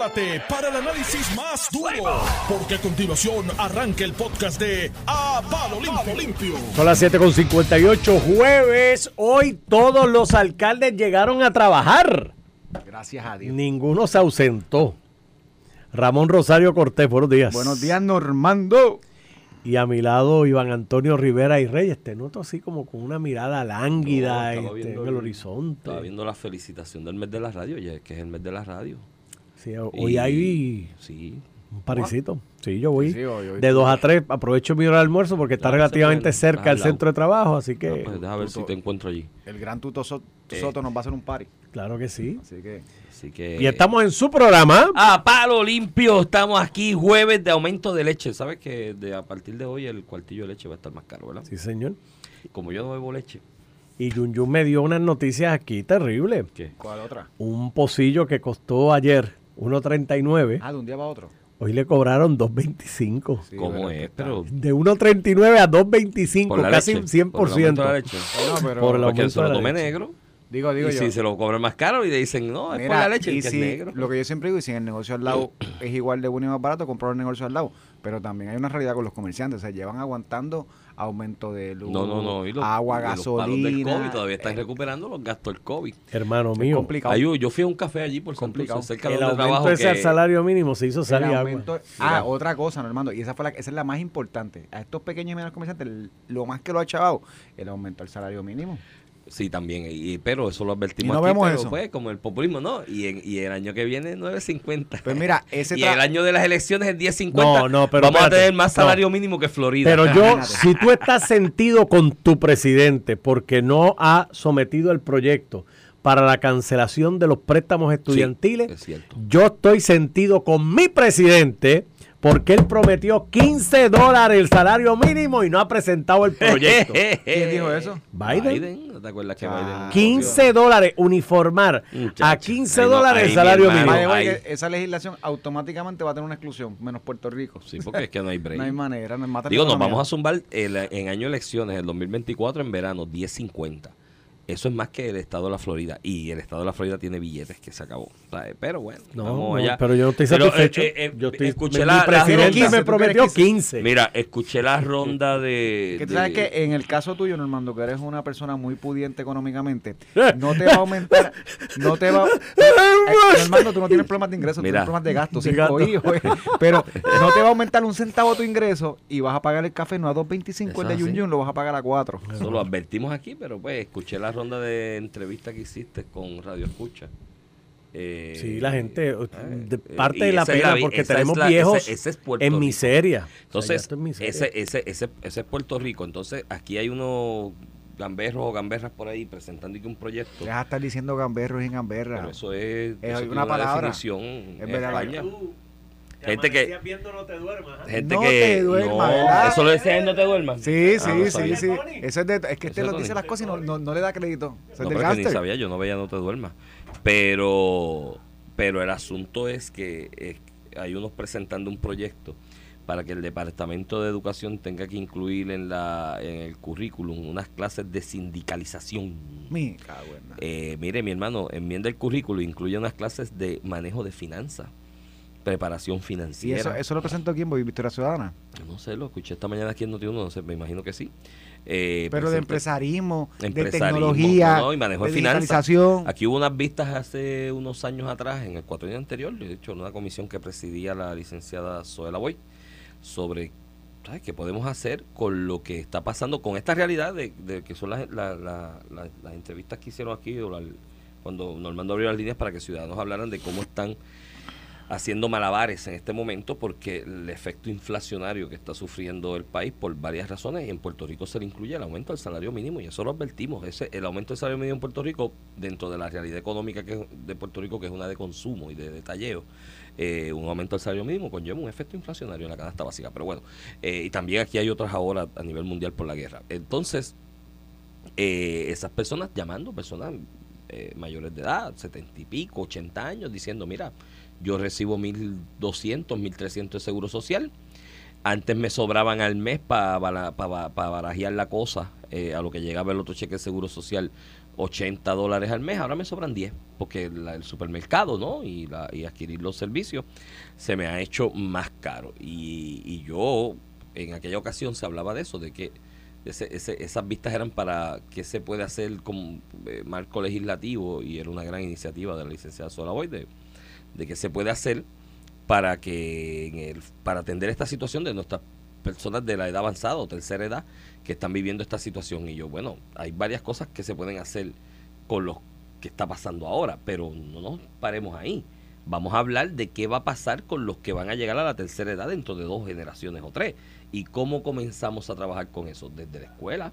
prepárate para el análisis más duro, porque a continuación arranca el podcast de A Palo Limpio. Limpio. Son las 7.58 jueves. Hoy todos los alcaldes llegaron a trabajar. Gracias a Dios. Ninguno se ausentó. Ramón Rosario Cortés, buenos días. Buenos días, Normando. Y a mi lado Iván Antonio Rivera y Reyes. Te noto así como con una mirada lánguida No, este, viendo en el horizonte. Estaba viendo la felicitación del mes de la radio, ya que es el mes de la radio. Sí, hoy Y- hay Sí. un parisito. Sí, yo voy Sí, sí, hoy- hoy- de 2 a 3. Aprovecho mi hora de almuerzo porque está Ah, relativamente cerca al lado. centro de trabajo. Así que, Ah, pues deja ver si te encuentro allí. El gran Tuto Eh. Soto nos va a hacer un party. claro que sí. Así que. Así que. Y estamos en su programa. A palo limpio, estamos aquí jueves de aumento de leche. ¿Sabes que de, a partir de hoy el cuartillo de leche va a estar más caro, ¿verdad? Sí, señor. Como yo no bebo leche. Y Yun Yun me dio unas noticias aquí terribles. ¿Qué? ¿Cuál otra? Un pocillo que costó ayer 1.39, Ah, de un día para otro. hoy le cobraron 2.25. Sí, ¿Cómo pero es? Pero. De 1.39 a 2.25, Por la casi leche, 100%. por el aumento de la leche. No, pero. Por el Porque se lo tome negro. Digo, digo y yo. si se lo cobran más caro y le dicen, no, es por la leche, y que si- es negro. Lo que yo siempre digo, y si en el negocio al lado es igual de bueno y más barato, comprar el negocio al lado. Pero también hay una realidad con los comerciantes. O sea, llevan aguantando aumento de luz, No, no, no. Y los, agua, y los palos del gasolina. COVID todavía están eh, recuperando los gastos del COVID. Hermano es mío, complicado. Yo fui a un café allí por Complicado. Cerca el de donde trabajo. aumento ese que- al salario mínimo se hizo salir agua. aumento- ah, otra cosa, Normando, y esa fue la, esa es la más importante. A estos pequeños y medianos comerciantes, lo más que lo ha chavado, el aumento del salario mínimo. Sí, también, y, pero eso lo advertimos Y no aquí, vemos pero eso. pues, como el populismo, ¿no? Y, en- y el año que viene 9.50. Pues mira, ese y el año de las elecciones es 10.50. No, no, pero Vamos a tener más no. salario mínimo que Florida. Pero yo, si tú estás sentido con tu presidente porque no ha sometido el proyecto para la cancelación de los préstamos estudiantiles, es yo estoy sentido con mi presidente porque él prometió 15 dólares el salario mínimo y no ha presentado el proyecto. ¿Quién dijo eso? Biden. ¿No te acuerdas que Ah. Biden? 15 dólares uniformar Muchacho, a 15 ahí no- dólares el salario mínimo. Esa legislación automáticamente va a tener una exclusión, menos Puerto Rico. Sí, porque es que no hay break. No hay manera, no la Digo, nos vamos a zumbar el- en año de elecciones, el 2024 en verano, 10.50. Eso es más que el estado de la Florida. Y el estado de la Florida tiene billetes que se acabó. Pero bueno, No, vamos no, allá. pero yo no estoy Pero, satisfecho. eh, eh, yo estoy, escuché la, la ronda- me prometió 15. Mira, escuché la ronda de. Que tú de- sabes que en el caso tuyo, Normando, que eres una persona muy pudiente económicamente, no te va a aumentar, no te va eh, Normando, tú no tienes problemas de ingresos, tú tienes problemas de gastos, cinco gasto. hijos, eh, pero no te va a aumentar un centavo tu ingreso y vas a pagar el café no a 2.25 Eso el de Yun. Yun, lo vas a pagar a 4. Eso lo advertimos aquí, pero pues escuché la ronda de entrevista que hiciste con Radio Escucha. Eh, Sí, la gente, eh, de eh, parte y de la es pena, porque es tenemos la- viejos ese- ese es Puerto en Rico. miseria. O sea, ya Entonces, es miseria. ese, ese, ese, ese es Puerto Rico. Entonces, aquí hay unos gamberros o gamberras por ahí presentando un proyecto. De estar diciendo gamberros y gamberras. Pero eso es, Es eso una palabra. definición en verdad. Gente que, gente No que te duermas, no, ¿verdad? eso lo decía en no te duermas. Sí, Ah, sí, no sí, sabía. sí. Eso es, de, es que este lo dice las cosas y no, no, no le da crédito. No, pero es que ni sabía, yo no veía No te duermas. Pero, pero el asunto es que hay unos presentando un proyecto para que el Departamento de Educación tenga que incluir en, la, en el currículum unas clases de sindicalización. Mi. Eh, mire, mi hermano, enmienda el currículum, incluye unas clases de manejo de finanzas, preparación Y financiera. eso, eso lo presentó aquí en Boy Victoria Ciudadana. No sé, lo escuché esta mañana aquí en Noti1, no sé, me imagino que sí. Eh, Pero de presenta- empresarismo, de Empresarismo, tecnología, no, no, y manejo de de digitalización. Aquí hubo unas vistas hace unos años atrás, en el cuatro anterior, de hecho, en una comisión que presidía la licenciada Zoela Boy, sobre ¿sabes? qué podemos hacer con lo que está pasando, con esta realidad de, de que son las, la- la- la- las entrevistas que hicieron aquí, o cuando Normando abrió las líneas para que ciudadanos hablaran de cómo están haciendo malabares en este momento porque el efecto inflacionario que está sufriendo el país por varias razones y en Puerto Rico se le incluye el aumento del salario mínimo y eso lo advertimos ese el aumento del salario mínimo en Puerto Rico dentro de la realidad económica que de Puerto Rico que es una de consumo y de detalleo eh, un aumento del salario mínimo conlleva un efecto inflacionario en la canasta básica. Pero bueno eh, y también aquí hay otras ahora a nivel mundial por la guerra. Entonces eh, esas personas llamando personas eh, mayores de edad, setenta y pico, 80 años, diciendo, mira, yo recibo 1.200, 1.300 de seguro social. Antes me sobraban al mes para barajear la cosa, eh, a lo que llegaba el otro cheque de seguro social 80 dólares al mes, ahora me sobran 10, porque el supermercado, ¿no? Y, y adquirir los servicios se me ha hecho más caro. Y, y yo, en aquella ocasión se hablaba de eso, de que ese- ese- esas vistas eran para qué se puede hacer con eh, marco legislativo, y era una gran iniciativa de la licenciada Solaboy, de, de que se puede hacer para que en el- para atender esta situación de nuestras personas de la edad avanzada o tercera edad que están viviendo esta situación. Y yo bueno hay varias cosas que se pueden hacer con lo que está pasando ahora pero no nos paremos ahí. Vamos a hablar de qué va a pasar con los que van a llegar a la tercera edad dentro de dos generaciones o tres y cómo comenzamos a trabajar con eso desde la escuela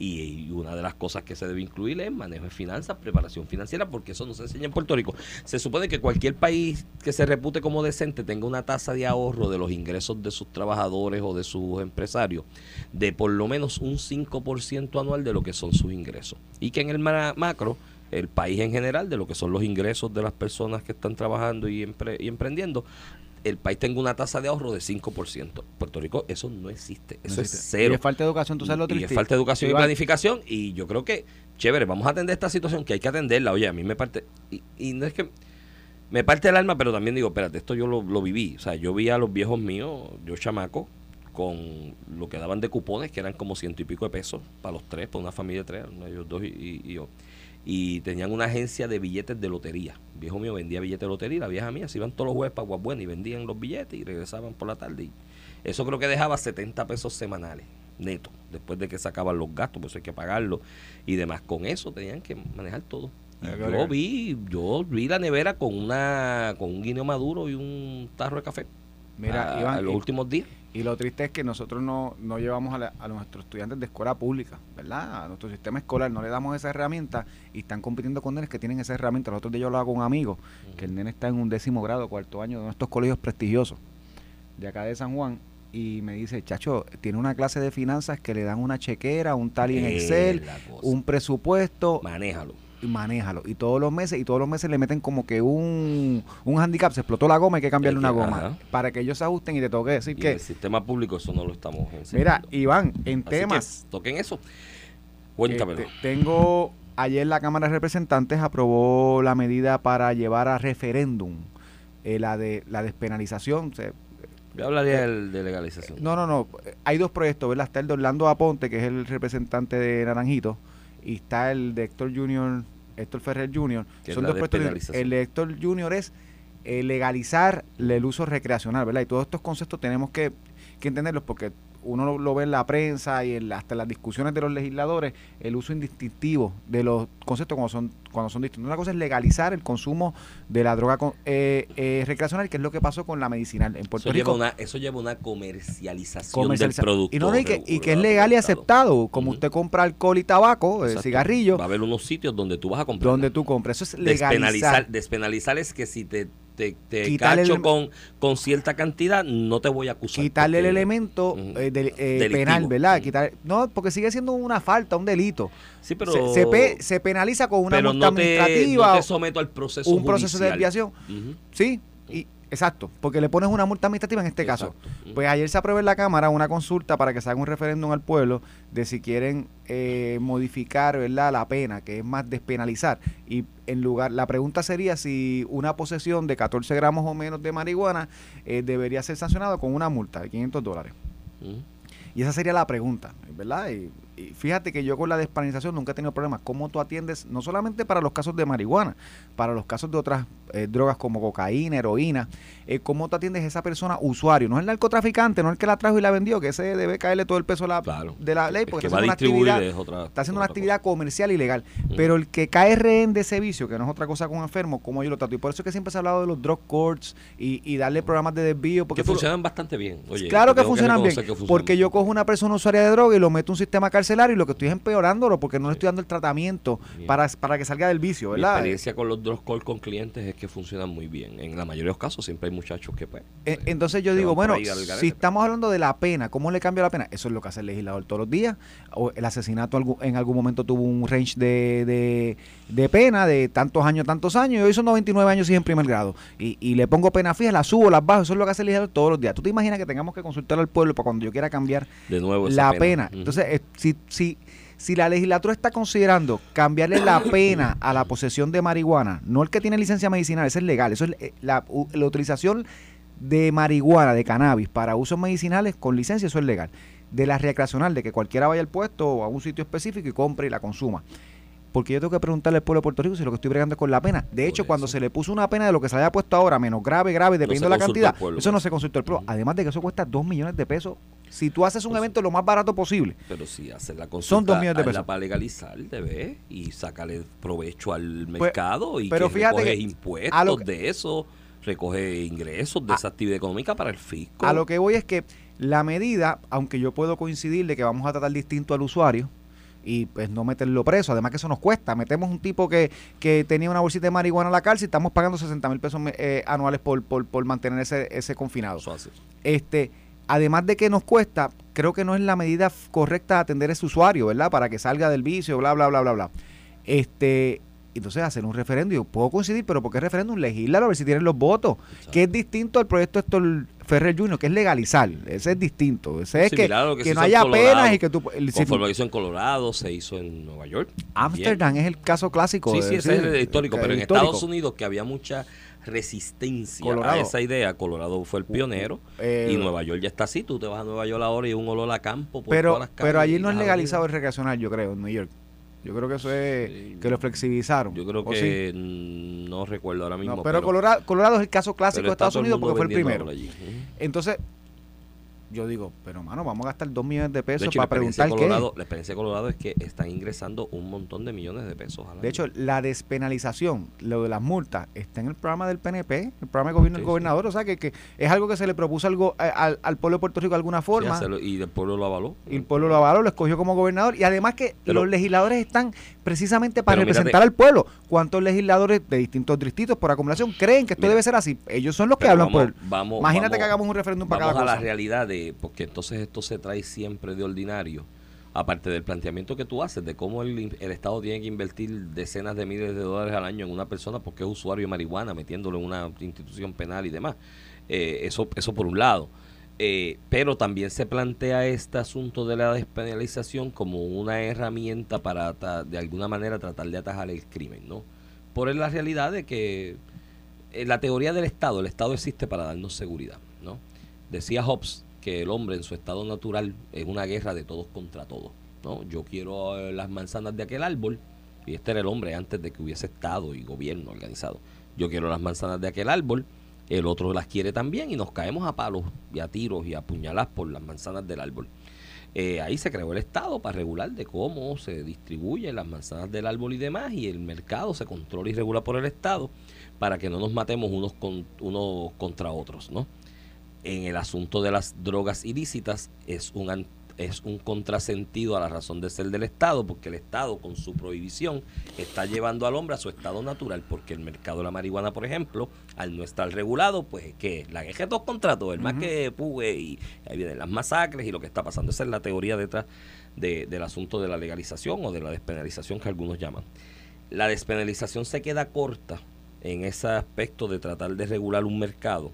y, una de las cosas que se debe incluir es manejo de finanzas, preparación financiera, porque eso no se enseña en Puerto Rico. Se supone que cualquier país que se repute como decente tenga una tasa de ahorro de los ingresos de sus trabajadores o de sus empresarios de por lo menos un 5% anual de lo que son sus ingresos. Y que en el ma- macro, el país en general, de lo que son los ingresos de las personas que están trabajando y emprendiendo, el país tenga una tasa de ahorro de 5%. Puerto Rico eso no existe, eso No es cero. Y es falta de educación, tú sabes lo Y triste. es falta de educación y planificación. Y yo creo que, chévere, vamos a atender esta situación que hay que atenderla. Oye, a mí me parte. Y, y no es que. Me parte el alma, pero también digo, espérate, esto yo lo, lo viví. O sea, yo vi a los viejos míos, yo chamaco, con lo que daban de cupones, que eran como ciento y pico de pesos para los tres, para una familia de tres, ellos dos y, y- y yo. Y tenían una agencia de billetes de lotería. El viejo mío vendía billetes de lotería, la vieja mía se iban todos los jueves para Guabuena y vendían los billetes y regresaban por la tarde. Y eso creo que dejaba 70 pesos semanales, neto, después de que sacaban los gastos, pues hay que pagarlo y demás. Con eso tenían que manejar todo. Eh, yo vi, yo vi la nevera con una con un guineo maduro y un tarro de café. Mira, a, Iván, a los y- últimos días. Y lo triste es que nosotros no, no llevamos a, la- a nuestros estudiantes de escuela pública, ¿verdad? A nuestro sistema escolar no le damos esa herramienta y están compitiendo con nenes que tienen esa herramienta. Los otros días yo hablaba con un amigo, que el nene está en un décimo grado, cuarto año de nuestros colegios prestigiosos de acá de San Juan y me dice, chacho, tiene una clase de finanzas que le dan una chequera, un tal y en Es Excel, un presupuesto Manéjalo. Y manéjalo. Y todos los meses, y todos los meses le meten como que un, un handicap, se explotó la goma, hay que cambiarle una que- goma. ajá. Para que ellos se ajusten y te tengo que decir Y en que, el sistema público eso no lo estamos mira. Iván, en Así que temas, toquen eso. Cuéntamelo. este, tengo, ayer la Cámara de Representantes aprobó la medida para llevar a referéndum eh, la de la despenalización. Se- Yo hablaría del- de legalización. no, no, no, hay dos proyectos, ¿verdad? Está el de Orlando Aponte, que es el representante de Naranjito, y está el de Héctor Junior, Héctor Ferrer Jr. Es Son dos despenalización. El de Héctor Junior es eh, legalizar el uso recreacional, ¿verdad? Y todos estos conceptos tenemos que, que entenderlos porque uno lo, ve en la prensa y en la- hasta en las discusiones de los legisladores, el uso indistintivo de los conceptos cuando son, cuando son distintos. Una cosa es legalizar el consumo de la droga eh, eh, recreacional, que es lo que pasó con la medicinal. En Puerto Eso Rico lleva, una, eso lleva una comercialización comercializa- del producto. Y, no, y, que, y que es legal y aceptado. Como usted compra alcohol y tabaco, eh, Exacto. cigarrillo, Va a haber unos sitios donde tú vas a comprar. donde tú compras. Eso es despenalizar, legalizar. despenalizar es que si te, te, te cacho el- con, con cierta cantidad, no te voy a acusar. quitarle el elemento eh, del- eh, penal, ¿verdad? Ujú. Quitar, no, porque sigue siendo una falta, un delito. Sí, pero, se, se pe- se penaliza con una multa no te, administrativa no te someto al proceso un proceso de desviación. Sí, exacto, porque le pones una multa administrativa en este caso. Exacto. Pues ayer se aprobó en la Cámara una consulta para que se haga un referéndum al pueblo de si quieren eh, modificar ¿verdad? la pena, que es más despenalizar. Y en lugar, la pregunta sería si una posesión de 14 gramos o menos de marihuana eh, debería ser sancionado con una multa de 500 dólares. Y esa sería la pregunta, ¿verdad? Y, y fíjate que yo con la despenalización nunca he tenido problemas. ¿Cómo tú atiendes, no solamente para los casos de marihuana, para los casos de otras eh, drogas como cocaína, heroína, eh, cómo tú atiendes a esa persona usuario? No el narcotraficante, no el que la trajo y la vendió, que ese debe caerle todo el peso de la, Claro. de la ley, porque que está haciendo una actividad, es otra está haciendo una actividad comercial ilegal. Ujú. Pero el que cae rehén de ese vicio, que no es otra cosa con enfermo, ¿cómo yo lo trato? Y por eso es que siempre se ha hablado de los drug courts y, y darle programas de desvío. Porque que lo- funcionan bastante bien. Oye, claro que funcionan bien, reconocer que funcionan porque bien. yo cojo una persona usuaria de droga y lo meto a un sistema carcelario y lo que estoy es empeorándolo porque no le estoy dando el tratamiento Bien. para, para que salga del vicio, Mi ¿verdad? experiencia con los drug call con clientes es que funcionan muy bien. En la mayoría de los casos siempre hay muchachos que pues, Eh, Entonces yo digo, bueno, garete. si estamos hablando de la pena, ¿cómo le cambia la pena? Eso es lo que hace el legislador todos los días. O el asesinato en algún momento tuvo un range de, de, de pena de tantos años, tantos años, y hoy son 99 años y en primer grado. Y, y le pongo pena fija, la subo, las bajo, eso es lo que hace el legislador todos los días. ¿Tú te imaginas que tengamos que consultar al pueblo para cuando yo quiera cambiar de nuevo esa la pena. Entonces, eh, si, si, si la legislatura está considerando cambiarle la pena a la posesión de marihuana, no el que tiene licencia medicinal, eso es legal, eso es eh, la, la utilización de marihuana, de cannabis para usos medicinales con licencia, eso es legal. De la recreacional, de que cualquiera vaya al puesto o a un sitio específico y compre y la consuma. Porque yo tengo que preguntarle al pueblo de Puerto Rico si lo que estoy bregando es con la pena. De hecho, cuando se le puso una pena de lo que se haya puesto ahora, menos grave, grave, dependiendo de la cantidad, eso no se consultó el pueblo. Además de que eso cuesta 2 millones de pesos. Si tú haces un Pues evento lo más barato posible. Pero si haces la consulta, Son dos millones de pesos. para legalizar, debe, y sacarle provecho al Pues, mercado y pero que fíjate que impuestos a lo que- de eso, recoge ingresos de A- esa actividad económica para el fisco. A lo que voy es que la medida, aunque yo puedo coincidir de que vamos a tratar distinto al usuario y pues no meterlo preso, además que eso nos cuesta. Metemos un tipo que, que tenía una bolsita de marihuana en la cárcel y estamos pagando 60 mil pesos eh, anuales por, por, por mantener ese, ese confinado. Eso hace. Este, además de que nos cuesta, creo que no es la medida correcta de atender a ese usuario, ¿verdad? Para que salga del vicio, bla, bla, bla, bla, bla. Este, entonces hacer un referéndum, yo puedo coincidir, pero ¿por qué referéndum? Legislarlo, a ver si tienen los votos. Que es distinto al proyecto Héctor Ferrer Jr., que es legalizar. Ese es distinto. Ese es que, que no haya Colorado. penas y que tú... el- Conforme hizo en Colorado, se hizo en Nueva York. Ámsterdam es el caso clásico. Sí, sí, ese es el histórico, el pero en histórico. Estados Unidos que había mucha resistencia Colorado. a esa idea, Colorado fue el pionero Eh, y Nueva York ya está así, tú te vas a Nueva York ahora y un olor a campo por Pero, todas las pero allí no es legalizado el recreacional, yo creo, en New York. Yo creo que eso es Sí. que lo flexibilizaron. Yo creo que no recuerdo ahora mismo. No, pero, Colorado, Colorado es el caso clásico de Estados Unidos porque fue el primero. allí. Entonces, yo digo, pero mano, vamos a gastar dos millones de De pesos hecho, para de preguntar Colorado, qué. la experiencia de Colorado es que están ingresando un montón de millones de pesos al De año. hecho, la despenalización, lo de las multas, está en el programa del PNP, el programa de gobierno Sí, del sí. gobernador. O sea, que, que es algo que se le propuso algo al, al pueblo de Puerto Rico de alguna forma. y el pueblo lo avaló. y el pueblo lo avaló, lo escogió como gobernador. Y además que Pero- los legisladores están precisamente para Pero mírate- representar al pueblo. ¿Cuántos legisladores de distintos distritos por acumulación creen que esto Mira. debe ser así? Ellos son los que hablan vamos- por... vamos- Imagínate vamos- que hagamos un referéndum para Vamos cada a la cosa. realidad de, porque entonces esto se trae siempre de ordinario, aparte del planteamiento que tú haces de cómo el, el Estado tiene que invertir decenas de miles de dólares al año en una persona porque es usuario de marihuana, metiéndolo en una institución penal y demás. Eh, eso, eso por un lado. Eh, pero también se plantea este asunto de la despenalización como una herramienta para de alguna manera tratar de atajar el crimen, ¿no? Por la realidad de que eh, la teoría del Estado, el Estado existe para darnos seguridad, ¿no? Decía Hobbes que el hombre en su estado natural es una guerra de todos contra todos, ¿no? Yo quiero eh, las manzanas de aquel árbol, y este era el hombre antes de que hubiese Estado y gobierno organizado. Yo quiero las manzanas de aquel árbol, el otro las quiere también y nos caemos a palos y a tiros y a puñalas por las manzanas del árbol. Eh, ahí se creó el Estado para regular de cómo se distribuyen las manzanas del árbol y demás, y el mercado se controla y regula por el Estado para que no nos matemos unos, con, unos contra otros, ¿no? En el asunto de las drogas ilícitas es un, es un contrasentido a la razón de ser del Estado, porque el Estado con su prohibición está llevando al hombre a su estado natural, porque el mercado de la marihuana, por ejemplo, al no estar regulado, pues que la de dos contra todos, el más que pugue y ahí vienen las masacres y lo que está pasando. Esa es la teoría detrás de- del asunto de la legalización o de la despenalización que algunos llaman. La despenalización se queda corta en ese aspecto de tratar de regular un mercado,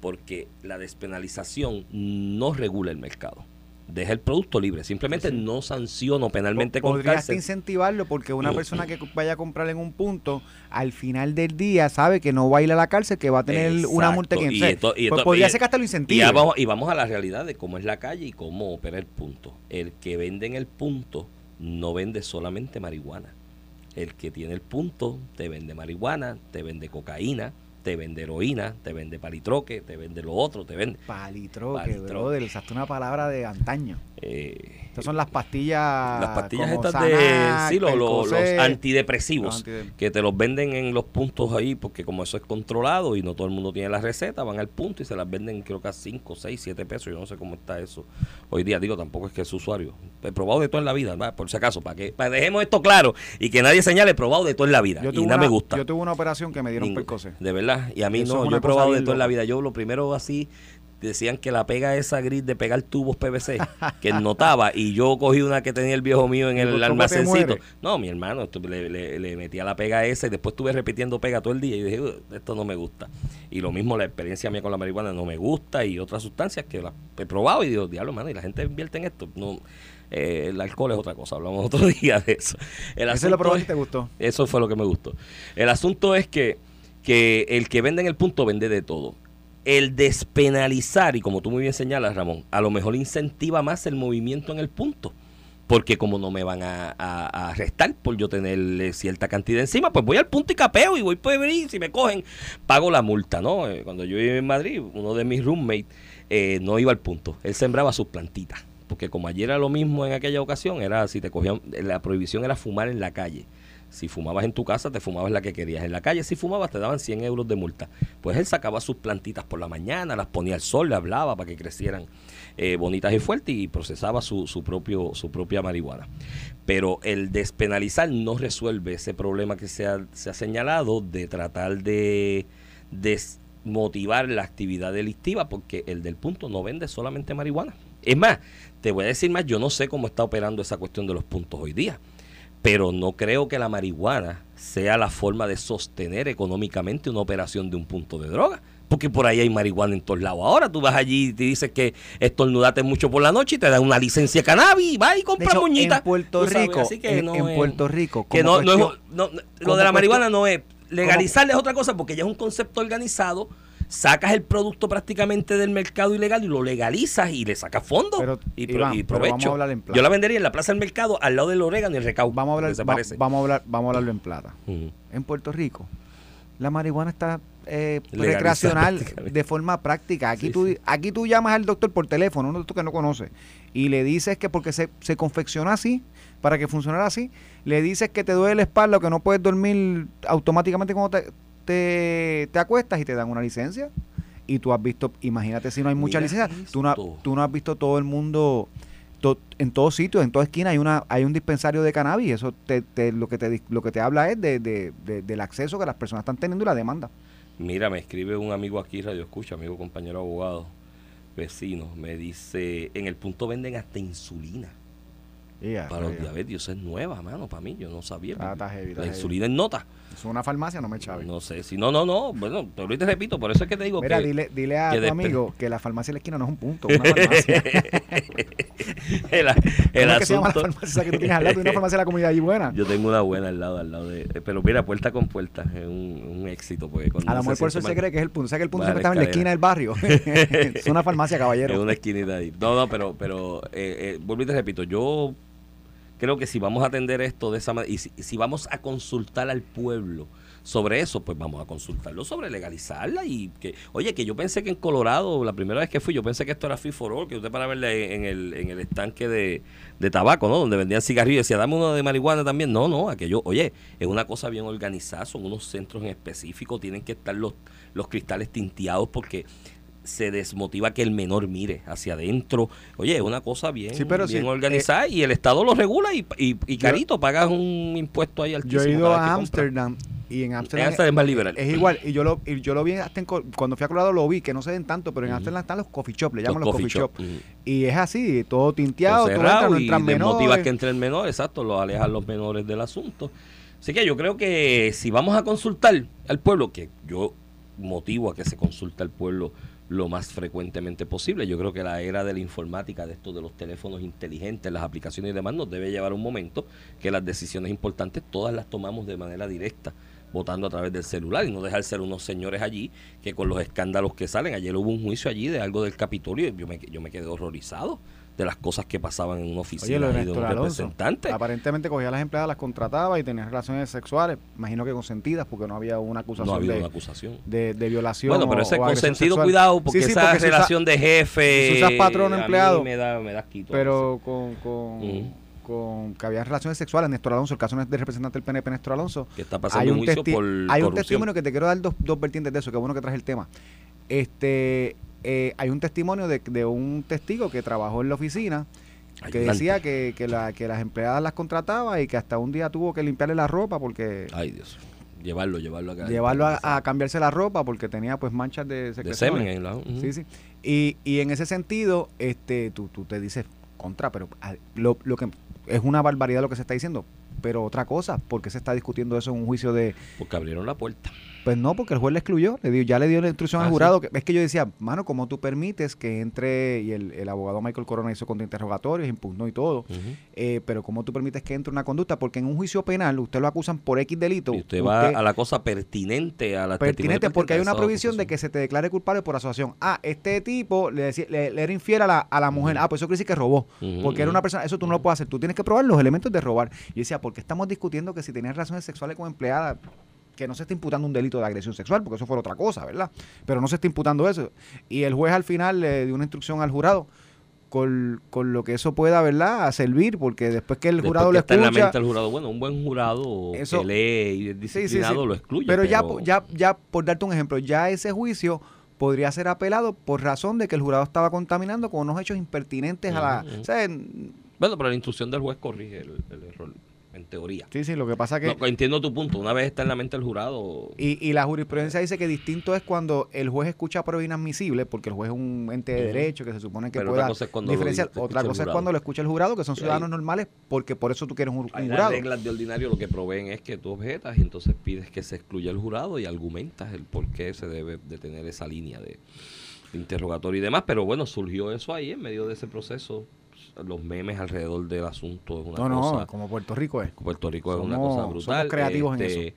porque la despenalización no regula el mercado. Deja el producto libre, simplemente no sanciono penalmente con Podrías cárcel. incentivarlo porque una persona que vaya a comprar en un punto, al final del día sabe que no va a ir a la cárcel, que va a tener una multa que Y esto- y pues esto- podría y- ser que hasta lo incentive. vamos, y vamos a la realidad de cómo es la calle y cómo opera el punto. El que vende en el punto no vende solamente marihuana. El que tiene el punto te vende marihuana, te vende cocaína, te vende heroína, te vende palitroque, te vende lo otro, te vende... Palitroque, Palitroque. brother, usaste una palabra de antaño. eh, Estas son las pastillas. las pastillas estas de sí, lo- lo- los antidepresivos Los antide- que te los venden en los puntos ahí porque como eso es controlado y no todo el mundo tiene la receta van al punto y se las venden creo que a 5, 6, 7 pesos yo no sé cómo está eso hoy día digo tampoco es que es usuario he probado de todo en la vida por si acaso para que para dejemos esto claro y que nadie señale he probado de todo en la vida Yo y nada una- me gusta Yo tuve una operación que me dieron percocet. De verdad. Y a mí Eso no, yo he probado de todo en la vida. Yo lo primero así decían que la pega esa gris de pegar tubos PVC, que notaba, y yo cogí una que tenía el viejo mío en ¿Y el almacencito. No, mi hermano, le, le- le metía la pega esa y después estuve repitiendo pega todo el día y dije, "Ugh, esto no me gusta. Y lo mismo la experiencia mía con la marihuana no me gusta y otras sustancias que las he probado y digo, diablo, hermano, y la gente invierte en esto. No, Eh, el alcohol es otra cosa, hablamos otro día de eso. El Eso lo probaste y es- te gustó. eso fue lo que me gustó. El asunto es que, que el que vende en el punto vende de todo. El despenalizar, y como tú muy bien señalas, Ramón, a lo mejor incentiva más el movimiento en el punto. Porque como no me van a, a- a arrestar por yo tener cierta cantidad encima, pues voy al punto y capeo y voy por venir. Si me cogen, pago la multa, ¿no? Eh, Cuando yo vivía en Madrid, uno de mis roommates eh, no iba al punto. Él sembraba sus plantitas. Porque como ayer era lo mismo en aquella ocasión, era si te cogían, la prohibición era fumar en la calle. Si fumabas en tu casa, te fumabas la que querías. En la calle, si fumabas, te daban 100 euros de multa. Pues él sacaba sus plantitas por la mañana, las ponía al sol, le hablaba para que crecieran eh, bonitas y fuertes y procesaba su, su, propio, su propia marihuana. Pero el despenalizar no resuelve ese problema que se ha, se ha señalado de tratar de desmotivar la actividad delictiva porque el del punto no vende solamente marihuana. Es más, te voy a decir más, yo no sé cómo está operando esa cuestión de los puntos hoy día pero no creo que la marihuana sea la forma de sostener económicamente una operación de un punto de droga. Porque por ahí hay marihuana en todos lados. Ahora tú vas allí y te dices que estornudaste mucho por la noche y te dan una licencia de cannabis y vas y De compras hecho, moñita. en Puerto Rico, así que en, no en es- Puerto Rico, que no, no es- no- lo de la marihuana no es legalizarle es otra cosa porque ya es un concepto organizado sacas el producto prácticamente del mercado ilegal y lo legalizas y le sacas fondos Pero, y, pro- Iván, y provecho. vamos a hablar en plata. Yo la vendería en la plaza del mercado al lado del orégano y el recaudo. Vamos a hablar, se va- vamos a hablar, vamos a hablarlo en plata. En Puerto Rico, la marihuana está eh, recreacional de forma práctica. Aquí Sí, tú, sí. aquí tú llamas al doctor por teléfono, un doctor que no conoce, y le dices que porque se, se confecciona así, para que funcionara así, le dices que te duele la espalda o que no puedes dormir automáticamente cuando te, te, te acuestas y te dan una licencia. Y tú has visto, imagínate si no hay mucha Mira licencia, tú no, tú no has visto todo el mundo to- en todos sitios, en toda esquina hay una hay un dispensario de cannabis. Eso te, te- lo que te lo que te habla es de, de- de- del acceso que las personas están teniendo y la demanda. Mira, me escribe un amigo aquí, Radio Escucha, amigo compañero abogado, vecino, me dice, en el punto venden hasta insulina para los diabetes. Eso es nueva, mano, para mí, yo no sabía. Está- está heavy, está la heavy. insulina en nota. Es una farmacia, no me chave. No sé, si no, no, no, bueno, te lo te repito, por eso es que te digo Mira, que... dile, dile a que tu despe- amigo que la farmacia de la esquina no es un punto, es una farmacia. el, el ¿Cómo es que se llama la asunto- farmacia esa que tú tienes al lado? Una farmacia de la comunidad allí buena. Yo tengo una buena al lado, al lado de... eh, Pero mira, puerta con puerta, es un, un éxito. Porque A lo mejor por eso se cree que es el punto. O sea que el punto siempre la estaba en la esquina del barrio. es una farmacia, caballero. una esquinita ahí. No, no, pero, pero eh, eh, vuelvo y te repito, yo creo que si vamos a atender esto de esa manera, y si, vamos a consultar al pueblo sobre eso, pues vamos a consultarlo sobre legalizarla y que, oye, que yo pensé que en Colorado, la primera vez que fui, yo pensé que esto era free for all, que usted para verle en el, en el estanque de, de tabaco, ¿no? Donde vendían cigarrillos, decía, dame uno de marihuana también. No, no, aquello, oye, es una cosa bien organizada, son unos centros en específico, tienen que estar los, los cristales tinteados porque se desmotiva que el menor mire hacia adentro. Oye, es una cosa bien, Sí, pero bien sí, organizada y el Estado lo regula y, y, y carito, pagas un impuesto ahí Yo altísimo. he ido a. Ámsterdam y en Ámsterdam Ámsterdam es más liberal. es igual. Y yo lo, y yo lo vi hasta en, cuando fui a Colorado lo vi, que no se ven tanto, pero en. Ámsterdam están los coffee shop, le llaman los coffee, coffee shop. Y es así, todo tinteado, Todo entra, no y entran desmotiva menores. que entre el menor, exacto, lo alejan los menores del asunto. Así que yo creo que si vamos a consultar al pueblo, que yo motivo a que se consulte al pueblo lo más frecuentemente posible, yo creo que la era de la informática, de esto de los teléfonos inteligentes, las aplicaciones y demás, nos debe llevar un momento que las decisiones importantes todas las tomamos de manera directa votando a través del celular y no dejar ser unos señores allí que con los escándalos que salen, ayer hubo un juicio allí de algo del Capitolio y yo me, yo me quedé horrorizado de las cosas que pasaban en una oficina Oye, lo de un Alonso. representante. Aparentemente cogía a las empleadas, las contrataba y tenía relaciones sexuales, imagino que consentidas, porque no había una acusación No ha habido de, una acusación. de, de violación. Bueno, pero ese o consentido, cuidado, porque Sí, sí, esa porque se usa- relación de jefe. si usas patrón, a mí empleado, Me da, me da quito. pero con, con, con que había relaciones sexuales, Néstor Alonso, el caso del representante del PNP, Néstor Alonso, que está pasando hay un un, juicio por hay un corrupción. testimonio que te quiero dar dos, dos vertientes de eso, que bueno que traes el tema. Este, eh, hay un testimonio de, de un testigo que trabajó en la oficina que decía que, que, la, que las empleadas las contrataba y que hasta un día tuvo que limpiarle la ropa porque Ay, Dios. Llevarlo, llevarlo acá. llevarlo a, a cambiarse la ropa porque tenía pues manchas de De semen en la. ujú. Sí, sí. Y, y en ese sentido, este, tú, tú te dices contra, pero ah, lo, lo que es una barbaridad lo que se está diciendo. pero otra cosa, ¿por qué se está discutiendo eso en un juicio de... Porque abrieron la puerta. Pues no, porque el juez le excluyó, le dio, ya le dio la instrucción Ah, al sí. jurado. Que, es que yo decía, mano, ¿cómo tú permites que entre, y el, el abogado Michael Corona hizo contrainterrogatorios, impugnó y todo, eh, pero ¿cómo tú permites que entre una conducta? Porque en un juicio penal usted lo acusan por X delito. Y usted va a la cosa pertinente a la pertinente porque hay una provisión de que se te declare culpable por asociación. Ah, este tipo le, decía- le- le era infiel a la, a la mujer. Ah, pues eso quiere decir que robó. Porque era una persona, eso tú no lo puedes hacer. Tú tienes que probar los elementos de robar. Y decía, ¿por qué estamos discutiendo que si tenías relaciones sexuales con empleada, que no se está imputando un delito de agresión sexual? Porque eso fue otra cosa, ¿verdad? Pero no se está imputando eso. Y el juez al final le dio una instrucción al jurado. Con, con lo que eso pueda, ¿verdad? Servir, porque después que el Después jurado que le está en la mente el jurado. Bueno, un buen jurado Eso- que lee y es Sí, sí, disciplinado sí. lo excluye. Pero, ya, ya, ya, por darte un ejemplo, ya ese juicio podría ser apelado por razón de que el jurado estaba contaminando con unos hechos impertinentes a la... Ujú. o sea, en- Bueno, pero la instrucción del juez corrige el, el error, en teoría. sí, sí, lo que pasa que... No, entiendo tu punto. Una vez está en la mente el jurado, Y, y la jurisprudencia dice que distinto es cuando el juez escucha pruebas inadmisibles, porque el juez es un ente de derecho que se supone que Pero otra cosa es cuando lo diferenciar. escucha Otra el cosa es jurado. cuando lo escucha el jurado, que son ciudadanos normales, porque por eso tú quieres un, un Hay las jurado. reglas de ordinario lo que proveen es que tú objetas y entonces pides que se excluya el jurado y argumentas el por qué se debe de tener esa línea de interrogatorio y demás. Pero bueno, surgió eso ahí en medio de ese proceso. Los memes alrededor del asunto es una No, no, cosa. como Puerto Rico es. Puerto Rico es una Somos- cosa somos brutal. creativos en Este,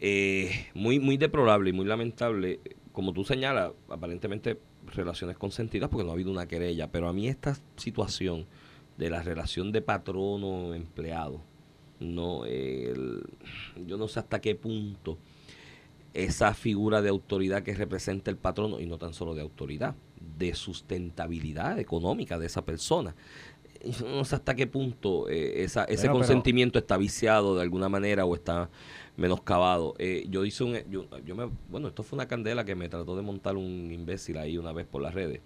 eh, muy, muy deplorable y muy lamentable. Como tú señalas, aparentemente relaciones consentidas porque no ha habido una querella. Pero a mí esta situación de la relación de patrono-empleado, no, el- yo no sé hasta qué punto esa figura de autoridad que representa el patrono, y no tan solo de autoridad, de sustentabilidad económica de esa persona. No sé hasta qué punto eh, esa, ese pero- consentimiento está viciado de alguna manera o está menoscabado. Eh, yo hice un... Yo, yo me, bueno, esto fue una candela que me trató de montar un imbécil ahí una vez por las redes.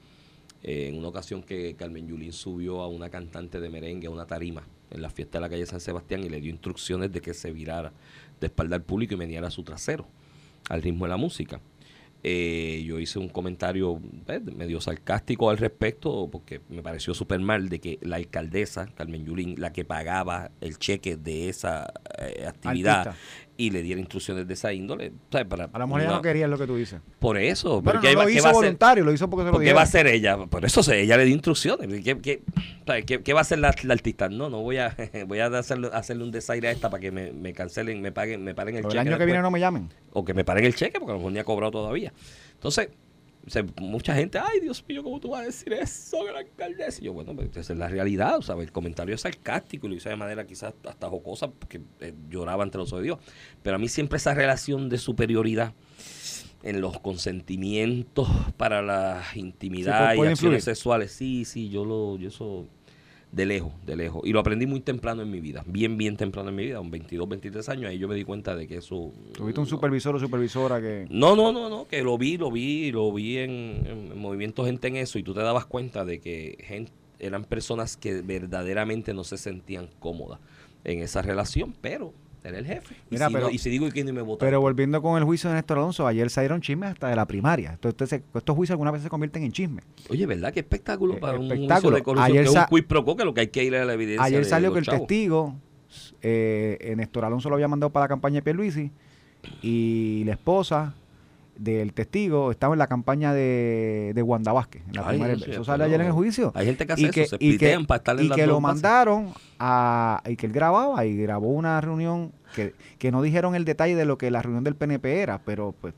Eh, en una ocasión que Carmen Yulín subió a una cantante de merengue a una tarima en la fiesta de la calle San Sebastián y le dio instrucciones de que se virara de espalda al público y meneara su trasero al ritmo de la música. Eh, yo hice un comentario eh, medio sarcástico al respecto porque me pareció súper mal de que la alcaldesa, Carmen Yulín, la que pagaba el cheque de esa eh, actividad. Y le diera instrucciones de esa índole. ¿sabes? Para A la mujer una- no quería lo que tú dices. Por eso. Bueno, porque no lo ¿qué hizo va hacer? voluntario, lo hizo porque se lo ¿Por qué va a hacer ella? Por eso se- ella le dio instrucciones. ¿Qué, qué, qué- qué va a hacer la, la artista? No, no voy a voy a hacerle, hacerle un desaire a esta para que me, me cancelen, me paguen, me paren el Pero cheque. el año que después. viene no me llamen. O que me paren el cheque porque a lo mejor ni ha cobrado todavía. Entonces, o sea, mucha gente, ay Dios mío, ¿cómo tú vas a decir eso la alcaldesa? Y yo, bueno, pues esa es la realidad, ¿sabes? El comentario es sarcástico y lo hice de manera quizás hasta jocosa porque eh, lloraba ante los ojos de Dios. Pero a mí siempre esa relación de superioridad en los consentimientos para la intimidad Sí, y acciones influir. sexuales, sí, sí, yo lo, yo eso de lejos, de lejos. Y lo aprendí muy temprano en mi vida, bien, bien temprano en mi vida, un 22, 23 años, ahí yo me di cuenta de que eso... Tuviste un no- supervisor o supervisora que... no, no, no, no, que lo vi, lo vi, lo vi en, en, en movimiento gente en eso y tú te dabas cuenta de que eran personas que verdaderamente no se sentían cómodas en esa relación, pero era el jefe. Y, Mira, si, pero- no- y si digo que no me vota. Pero volviendo con el juicio de Néstor Alonso, ayer salieron chismes hasta de la primaria. Entonces, estos juicios alguna vez se convierten en chismes. Oye, ¿verdad? Qué espectáculo Eh, para un juicio de corrupción Ayer que es sa- un quid pro quo, que lo que hay que ir a la evidencia Ayer de salió los que el chavos. testigo, eh, eh, Néstor Alonso lo había mandado para la campaña de Pierluisi y la esposa del testigo estaba en la campaña de, de Wanda Vázquez. en la Ay, primaria. no sé, eso sale ayer en el juicio. Hay gente que hace y eso, que, se y que, para estar en y las que lo bases. mandaron a y que él grababa y grabó una reunión que, que no dijeron el detalle de lo que la reunión del PNP era, pero pues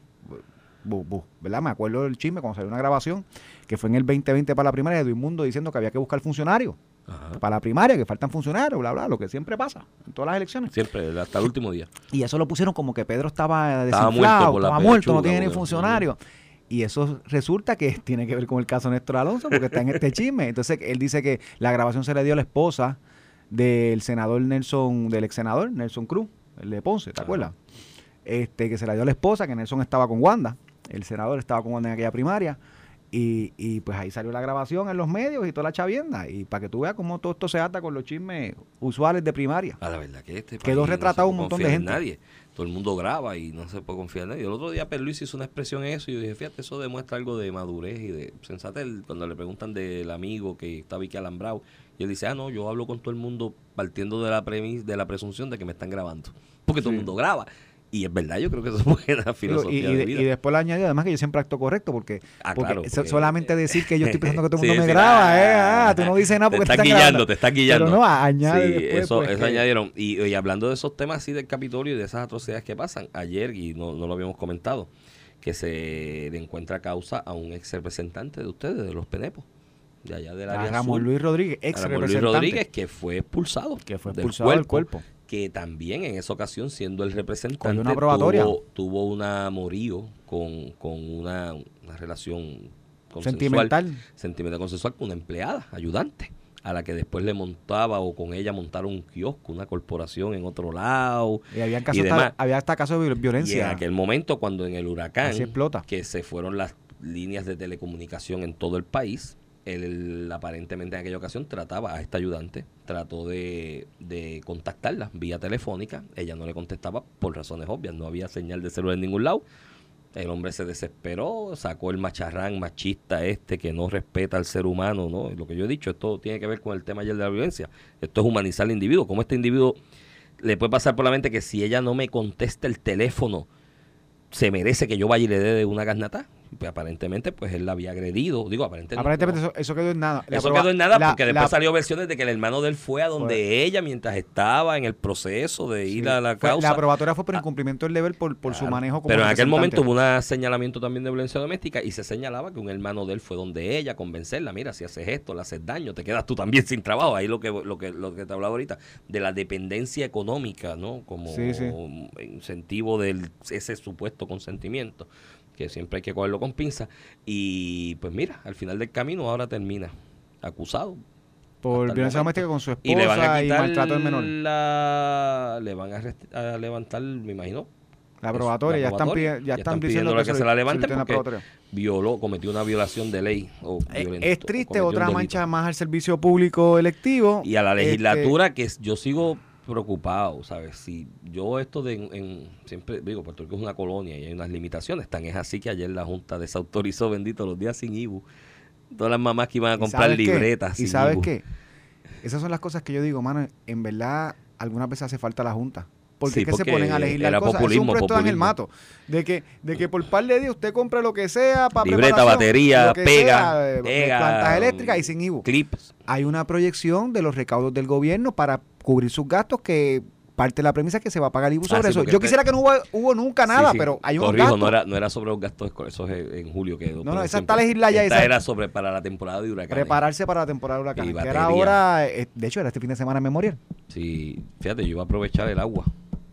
bu, bu, ¿verdad? Me acuerdo del chisme cuando salió una grabación que fue en el 2020 para la primaria de Mundo diciendo que había que buscar funcionarios Ajá. para la primaria, que faltan funcionarios, bla, bla, lo que siempre pasa en todas las elecciones. Siempre, hasta el último día. Y eso lo pusieron como que Pedro estaba Estaba desinflado, muerto estaba muerto, no tiene ni funcionarios. Y eso resulta que tiene que ver con el caso de Néstor Alonso, porque está en este chisme. Entonces, él dice que la grabación se le dio a la esposa del senador Nelson, del ex senador Nelson Cruz, el de Ponce, ¿te Ajá. acuerdas? Este, que se la dio a la esposa, que Nelson estaba con Wanda, el senador estaba con Wanda en aquella primaria, Y, y pues ahí salió la grabación en los medios y toda la chavienda. Y para que tú veas cómo todo esto se ata con los chismes usuales de primaria. A la verdad que este Quedó retratado se un montón de en gente. Nadie. Todo el mundo graba y no se puede confiar en nadie. El otro día Luis hizo una expresión en eso y yo dije, fíjate, eso demuestra algo de madurez y de sensatez. Cuando le preguntan del amigo que estaba aquí alambrado, y él dice, ah, no, yo hablo con todo el mundo partiendo de la premis, de la presunción de que me están grabando. Porque todo el mundo graba. Y es verdad, yo creo que eso es buena Digo, filosofía y, y de vida. y después le añadió además que yo siempre acto correcto porque, Ah, porque claro, so- porque- solamente decir que yo estoy pensando que todo el Sí, mundo me sí, graba, ah, eh, ah, tú no dices nada porque te están están guiando, grabando. te están guiando. Pero no, añade Sí, después, eso, pues, eso que- añadieron. Y, y hablando de esos temas así del Capitolio y de esas atrocidades que pasan, ayer, y no, no lo habíamos comentado, que se le encuentra causa a un ex representante de ustedes, de los Penepos, de allá del área Ramón Luis Rodríguez, ex Ramón Luis. Rodríguez, que fue expulsado. Que fue del expulsado del cuerpo. Que también en esa ocasión, siendo el representante, una tuvo, tuvo un amorío con, con una, una relación Sentimental. sentimental consensual con una empleada, ayudante, a la que después le montaba o con ella montaron un kiosco, una corporación en otro lado. Y había, y casos demás. hasta, había hasta casos de viol- Y en violencia. aquel momento, cuando en el huracán, explota. que se fueron las líneas de telecomunicación en todo el país, él aparentemente en aquella ocasión trataba a esta ayudante, trató de, de contactarla vía telefónica, ella no le contestaba por razones obvias, no había señal de celular en ningún lado. El hombre se desesperó, sacó el macharrán machista este que no respeta al ser humano, ¿no? Lo que yo he dicho, esto tiene que ver con el tema ayer de la violencia. Esto es humanizar al individuo. Como este individuo le puede pasar por la mente que si ella no me contesta el teléfono, se merece que yo vaya y le dé de una garnata. Aparentemente, pues él la había agredido. Digo, aparentemente. Aparentemente no. eso, eso quedó en nada. La Eso quedó en nada la- porque después la- salió versiones de que el hermano de él fue a donde Fue. ella mientras estaba en el proceso de ir sí, a la fue- causa. La probatoria fue por Ah, incumplimiento del deber por, por su manejo como Pero en aquel momento hubo un señalamiento también de violencia doméstica y se señalaba que un hermano de él fue donde ella, convencerla, mira, si haces esto, le haces daño, te quedas tú también sin trabajo. Ahí lo que lo que lo que te hablaba ahorita, de la dependencia económica, ¿no? Como Sí, sí. incentivo de ese supuesto consentimiento, que siempre hay que cogerlo con pinza. Y pues mira, al final del camino ahora termina acusado por violencia doméstica con su y le van a esposa y, maltrato del menor. la le van a, a levantar, me imagino, La probatoria, la ya están, ya están están diciendo pidiéndole que se la le- levanten la porque violó, cometió una violación de ley. O Eh, es triste, otra mancha más al servicio público electivo. Y a la Este, legislatura, que yo sigo preocupado, ¿sabes? Si yo esto de, en, siempre digo, Puerto Rico es una colonia y hay unas limitaciones, tan es así que ayer la Junta desautorizó, bendito, los días sin IBU. Todas las mamás que iban a ¿y comprar qué? libretas ¿Y sin sabes IBU. qué? Esas son las cosas que yo digo, mano, en verdad algunas veces hace falta la Junta. Porque Sí, es que se ponen a legislar cosas. es un populismo, proyecto de Ángel populismo. Mato. De que, de que por par de días usted compre lo que sea para Libreta, batería, pega, sea, eh, pega, plantas eléctricas y sin IBU. Clips. Hay una proyección de los recaudos del gobierno para cubrir sus gastos que parte de la premisa es que se va a pagar IBU Ah, sobre sí, eso. Yo quisiera que no hubo, hubo nunca nada, Sí, sí. pero hay unos Corrijo, no era, no era sobre los gastos escolares, eso es en julio quedó. No, no, esa está legislada ya, esa- era sobre para la temporada de huracanes. prepararse para la temporada de huracanes. Y Que era ahora, eh, de hecho, era este fin de semana memorial. Sí, fíjate, yo iba a aprovechar el agua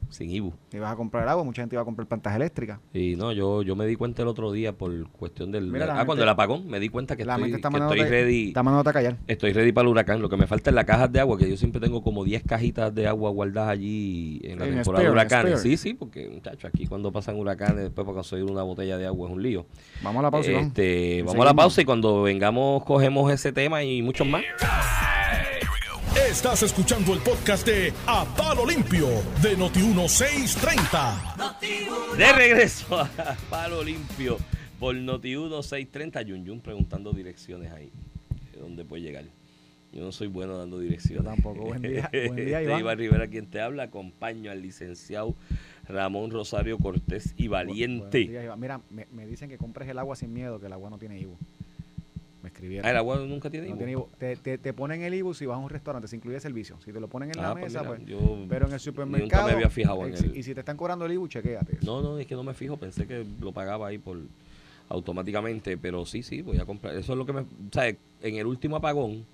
sin IBU. Ibas a comprar agua, mucha gente iba a comprar plantas eléctricas. Y no, yo, yo me di cuenta el otro día por cuestión del... Mira, la ah, mente- cuando el apagón, me di cuenta que la estoy, mente está que estoy mandándote, ready. está mandándote a callar. Estoy ready para el huracán. Lo que me falta es la cajas de agua, que yo siempre tengo como 10 cajitas de agua guardadas allí en la En temporada de huracanes. Sí, sí, porque, muchachos, aquí cuando pasan huracanes, después para conseguir una botella de agua es un lío. Vamos a la pausa. Este, vamos a la pausa y cuando vengamos cogemos ese tema y muchos más. Estás escuchando el podcast de A Palo Limpio de Noti1630. De regreso a Palo Limpio por Noti1 630. Yun Yun preguntando direcciones ahí. ¿de ¿Dónde puede llegar? Yo no soy bueno dando direcciones. Yo tampoco. Buen día, buen día, Este Iván. Rivera quien te habla. Acompaño al licenciado Ramón Rosario Cortés y Valiente. Días, Iván. Mira, me, me dicen que compres el agua sin miedo, que el agua no tiene IBU. Me escribieron. Ah, el agua nunca tiene No. Te, te, te ponen el IBU si vas a un restaurante, se incluye servicio. Si te lo ponen en la Ah, pues mesa, mira, pues. yo pero en el supermercado. Nunca me había fijado en eh, el... Y si te están cobrando el IBU, chequéate. eso. No, no, es que no me fijo, pensé que lo pagaba ahí por automáticamente, pero sí, sí, voy a comprar. Eso es lo que me, o sea, en el último apagón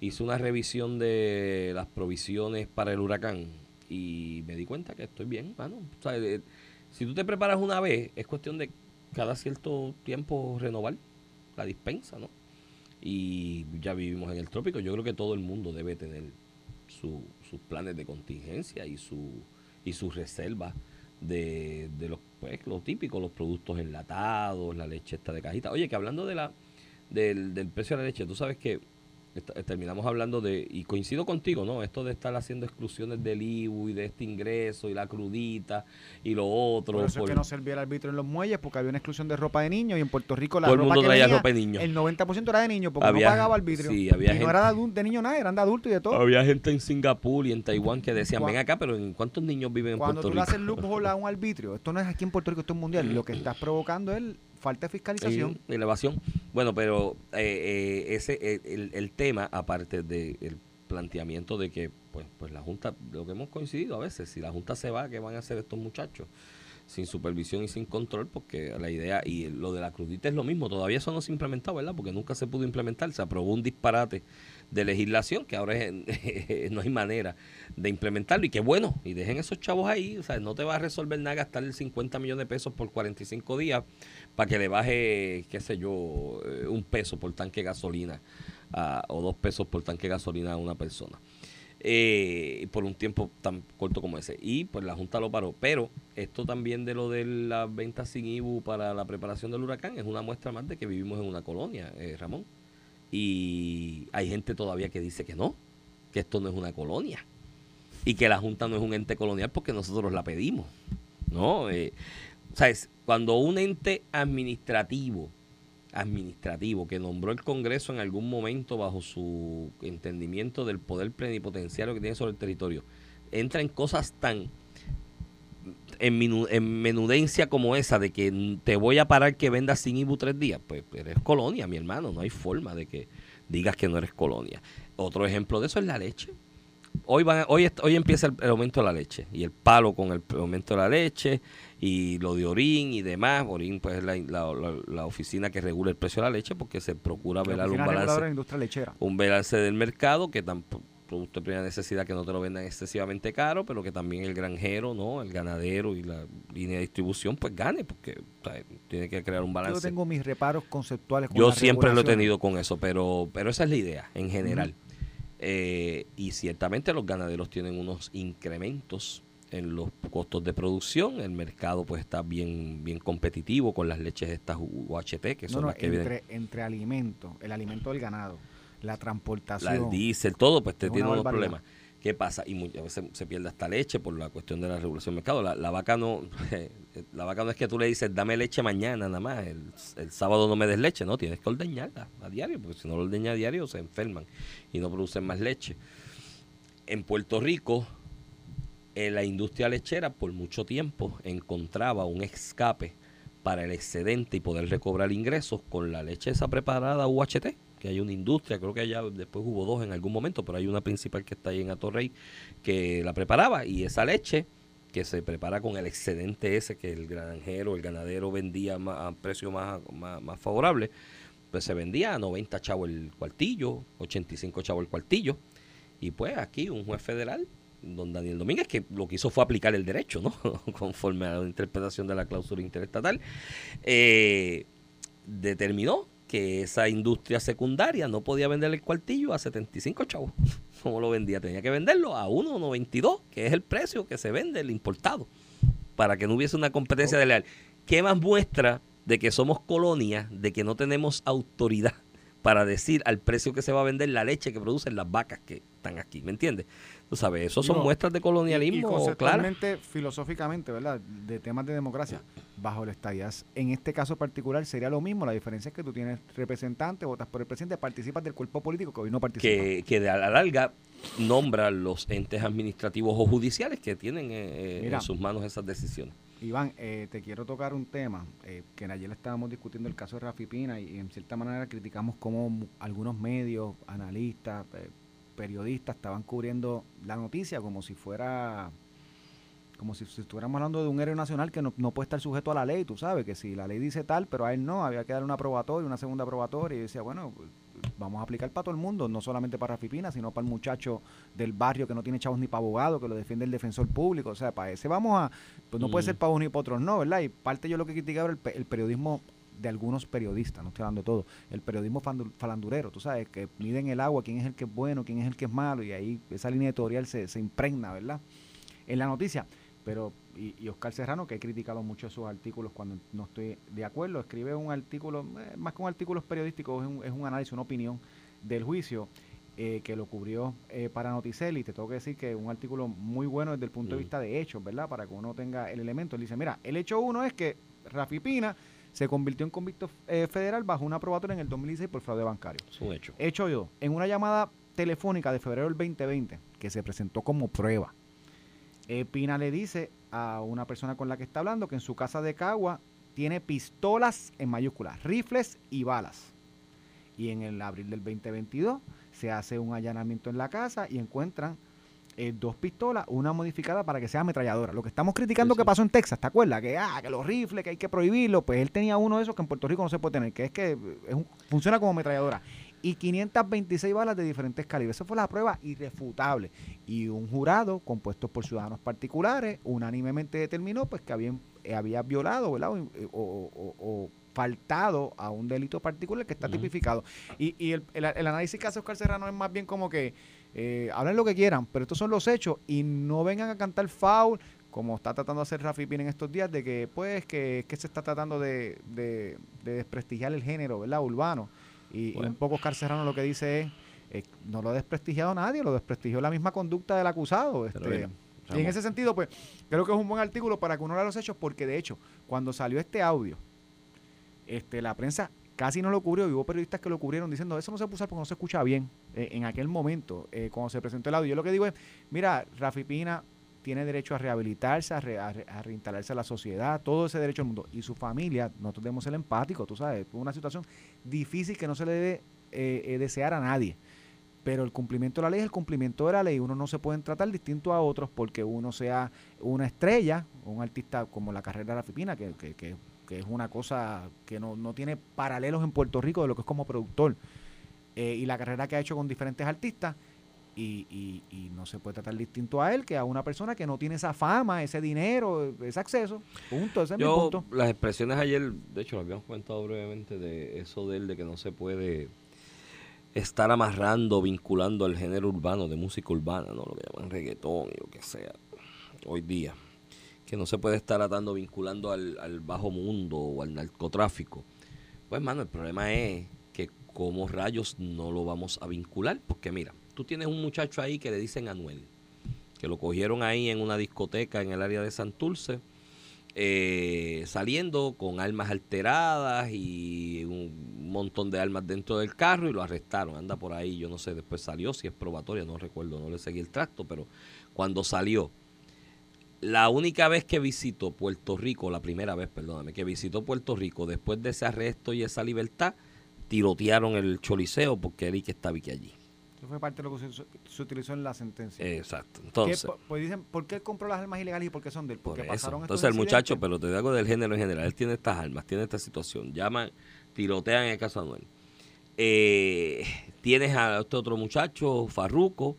hice una revisión de las provisiones para el huracán y me di cuenta que estoy bien, mano. O sea, eh, si tú te preparas una vez, es cuestión de cada cierto tiempo renovar la dispensa, ¿no? Y ya vivimos en el trópico, yo creo que todo el mundo debe tener su- sus planes de contingencia y su y sus reservas de, de los pues, lo típico, los productos enlatados, la leche esta de cajita. Oye, que hablando de la del, del precio de la leche, tú sabes que terminamos hablando de, y coincido contigo, ¿no? Esto de estar haciendo exclusiones del IBU y de este ingreso y la crudita y lo otro. Por eso es que no servía el arbitrio en los muelles porque había una exclusión de ropa de niños y en Puerto Rico la Todo el ropa mundo que traía venía, ropa de niño. el 90% era de niños porque Había- no pagaba arbitrio. sí, había y no gente- era de, de niños nada, eran de adultos y de todo. Había gente en Singapur y en Taiwán que decían, ven acá, pero ¿en cuántos niños viven en Cuando Puerto tú le Rico? haces loophole a un arbitrio, esto no es aquí en Puerto Rico, esto es mundial. Lo que estás provocando es falta de fiscalización. Sí, elevación. Bueno, pero eh, eh, ese eh, el, tema, aparte del planteamiento de que, pues, pues la Junta, lo que hemos coincidido a veces, si la Junta se va, ¿qué van a hacer estos muchachos? Sin supervisión y sin control, porque la idea, y lo de la crudita es lo mismo, todavía eso no se ha implementado, ¿verdad? Porque nunca se pudo implementar, se aprobó un disparate de legislación que ahora es- no hay manera de implementarlo y que bueno, y dejen esos chavos ahí, o sea, no te va a resolver nada gastar 50 millones de pesos por 45 días para que le baje, qué sé yo, eh, un peso por tanque gasolina o dos pesos por tanque gasolina a una persona. Eh, por un tiempo tan corto como ese. Y pues la Junta lo paró. Pero esto también de lo de las ventas sin IBU para la preparación del huracán es una muestra más de que vivimos en una colonia, eh, Ramón. Y hay gente todavía que dice que no, que esto no es una colonia. Y que la Junta no es un ente colonial porque nosotros la pedimos. ¿No? Eh, o sea, es cuando un ente administrativo, administrativo, que nombró el Congreso en algún momento bajo su entendimiento del poder plenipotenciario que tiene sobre el territorio, entra en cosas tan en, minu- en menudencia como esa de que te voy a parar que vendas sin IBU tres días, pues eres colonia, mi hermano, no hay forma de que digas que no eres colonia. Otro ejemplo de eso es la leche. Hoy, van, hoy, hoy empieza el, el aumento de la leche y el palo con el aumento de la leche y lo de Orín y demás. Orín pues es la, la- la- la oficina que regula el precio de la leche porque se procura La velar un balance, un balance del mercado que tampoco producto de primera necesidad que no te lo vendan excesivamente caro, pero que también el granjero, ¿no? El ganadero y la línea de distribución pues gane porque o sea, tiene que crear un Yo balance. tengo mis reparos conceptuales con Yo siempre lo he tenido con eso, pero, pero esa es la idea en general. Eh, y ciertamente los ganaderos tienen unos incrementos en los costos de producción. El mercado pues está bien bien competitivo con las leches estas UHT, que son no, las que vienen. entre, entre alimentos, el alimento del ganado, la transportación. La, el diésel, todo, pues te tiene unos problemas. ¿Qué pasa? Y muchas veces se pierde hasta leche por la cuestión de la regulación del mercado. La, vaca no la vaca no es que tú le dices, dame leche mañana nada más, el, el sábado no me des leche, no, tienes que ordeñarla a diario, porque si no lo ordeñas a diario se enferman y no producen más leche. En Puerto Rico, eh, la industria lechera por mucho tiempo encontraba un escape para el excedente y poder recobrar ingresos con la leche esa preparada UHT, hay una industria, creo que allá después hubo dos en algún momento, pero hay una principal que está ahí en Atorrey que la preparaba y esa leche que se prepara con el excedente ese que el granjero, el ganadero vendía a precio más, más, más favorable, pues se vendía a 90 chavos el cuartillo, 85 chavos el cuartillo. Y pues aquí un juez federal, don Daniel Domínguez, que lo que hizo fue aplicar el derecho, ¿no? Conforme a la interpretación de la cláusula interestatal, eh, determinó que esa industria secundaria no podía vender el cuartillo a 75 chavos, como lo vendía, tenía que venderlo a 1,92, que es el precio que se vende el importado, para que no hubiese una competencia desleal. ¿Qué más muestra de que somos colonia, de que no tenemos autoridad para decir al precio que se va a vender la leche que producen las vacas que están aquí? ¿Me entiendes? Tú sabes, eso son muestras de Y colonialismo, claro. filosóficamente, ¿verdad? De temas de democracia, bajo el estadía. En este caso particular sería lo mismo. La diferencia es que tú tienes representante, votas por el presidente, participas del cuerpo político que hoy no participa. que, que de a la larga nombra los entes administrativos o judiciales que tienen eh, eh, Mira. en sus manos esas decisiones. Iván, eh, te quiero tocar un tema eh, que ayer estábamos discutiendo el caso de Rafi Pina y, en cierta manera criticamos cómo algunos medios, analistas, periodistas estaban cubriendo la noticia como si fuera como si, si estuviéramos hablando de un héroe nacional que no, no puede estar sujeto a la ley, tú sabes, que si la ley dice tal, pero a él no, había que darle una probatoria, una segunda probatoria, y decía, bueno, pues, vamos a aplicar para todo el mundo, no solamente para Rafi Pina, sino para el muchacho del barrio que no tiene chavos ni para abogado, que lo defiende el defensor público, o sea, para ese vamos a, pues no puede Mm. ser para unos ni para otros no, ¿verdad? Y parte yo lo que criticaba era el periodismo de algunos periodistas, no estoy hablando de todo, el periodismo falandurero, tú sabes, que miden el agua, quién es el que es bueno, quién es el que es malo, y ahí esa línea editorial se, se impregna, ¿verdad? En la noticia, pero y, y, Oscar Serrano, que he criticado mucho sus artículos cuando no estoy de acuerdo, escribe un artículo, eh, más que un artículo periodístico, es un, es un análisis, una opinión del juicio eh, que lo cubrió eh, para Noticel y te tengo que decir que un artículo muy bueno desde el punto de vista de hechos, ¿verdad? Para que uno tenga el elemento. Él dice, mira, el hecho uno es que Rafi Pina se convirtió en convicto federal bajo una probatoria en el 2016 por fraude bancario. Es un hecho. Hecho yo, en una llamada telefónica de febrero del 2020, que se presentó como prueba, Pina le dice a una persona con la que está hablando que en su casa de Cagua tiene pistolas en mayúsculas, rifles y balas. Y en el abril del 2022 se hace un allanamiento en la casa y encuentran eh, dos pistolas, una modificada para que sea ametralladora. Lo que estamos criticando que pasó en Texas, ¿te acuerdas? Que, ah, que los rifles, que hay que prohibirlo. Pues él tenía uno de esos que en Puerto Rico no se puede tener, que es que funciona como ametralladora. Y 526 balas de diferentes calibres. Esa fue la prueba irrefutable. Y un jurado compuesto por ciudadanos particulares unánimemente determinó pues que habían, eh, había violado, ¿verdad? o faltado a un delito particular que está tipificado. Y, el, análisis que hace Oscar Serrano es más bien como que eh, hablen lo que quieran, pero estos son los hechos y no vengan a cantar foul como está tratando de hacer Rafi Pin en estos días, de que pues que, que se está tratando de, desprestigiar el género, ¿verdad? Urbano. Y, un poco Oscar Serrano lo que dice es, eh, no lo ha desprestigiado nadie, lo desprestigió la misma conducta del acusado. Este, y en ese sentido, pues, creo que es un buen artículo para que uno lea los hechos, porque de hecho, cuando salió este audio, este, la prensa casi no lo cubrió y hubo periodistas que lo cubrieron diciendo eso no se puso porque no se escucha bien eh, en aquel momento eh, cuando se presentó el audio. Yo lo que digo es, mira, Rafi Pina tiene derecho a rehabilitarse, a, reinstalarse a la sociedad, todo ese derecho al mundo. Y su familia, nosotros debemos ser empáticos, tú sabes, es una situación difícil que no se le debe eh, desear a nadie. Pero el cumplimiento de la ley es el cumplimiento de la ley. Uno no se puede tratar distinto a otros porque uno sea una estrella, un artista como la carrera de Rafi Pina, que, que, que que es una cosa que no, tiene paralelos en Puerto Rico de lo que es como productor. Eh, y la carrera que ha hecho con diferentes artistas. Y, y, no se puede tratar distinto a él que a una persona que no tiene esa fama, ese dinero, ese acceso. Punto, ese es mi punto. Las expresiones ayer, de hecho, lo habíamos comentado brevemente de eso de él, de que no se puede estar amarrando, vinculando al género urbano, de música urbana, ¿no? lo que llaman reggaetón y lo que sea, hoy día que no se puede estar atando, vinculando al, bajo mundo o al narcotráfico. Pues, mano, el problema es que como rayos no lo vamos a vincular, porque mira, tú tienes un muchacho ahí que le dicen Anuel, que lo cogieron ahí en una discoteca en el área de Santurce, eh, saliendo con armas alteradas y un montón de armas dentro del carro y lo arrestaron. Anda por ahí, yo no sé, después salió, si es probatoria, no recuerdo, no le seguí el tracto, pero cuando salió, la única vez que visitó Puerto Rico, la primera vez, perdóname, que visitó Puerto Rico después de ese arresto y esa libertad, tirotearon el choliseo porque Eric estaba aquí allí. Eso fue parte de lo que se, utilizó en la sentencia. Exacto. Entonces, pues dicen, ¿por qué compró las armas ilegales y por qué son de él? Porque pasaron Entonces el muchacho, pero te digo del género en general, él tiene estas armas, tiene esta situación, llaman, tirotean en el caso Anuel. Eh, tienes a este otro muchacho, Farruco,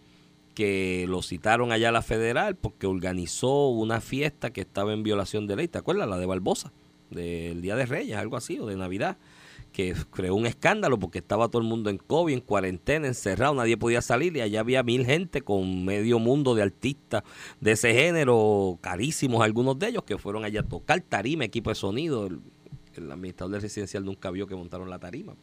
que lo citaron allá a la federal porque organizó una fiesta que estaba en violación de ley. ¿Te acuerdas? La de Barbosa, del Día de Reyes, algo así, o de Navidad, que creó un escándalo porque estaba todo el mundo en COVID, en cuarentena, encerrado, nadie podía salir y allá había mil gente con medio mundo de artistas de ese género, carísimos algunos de ellos, que fueron allá a tocar tarima, equipo de sonido. El, el administrador residencial nunca vio que montaron la tarima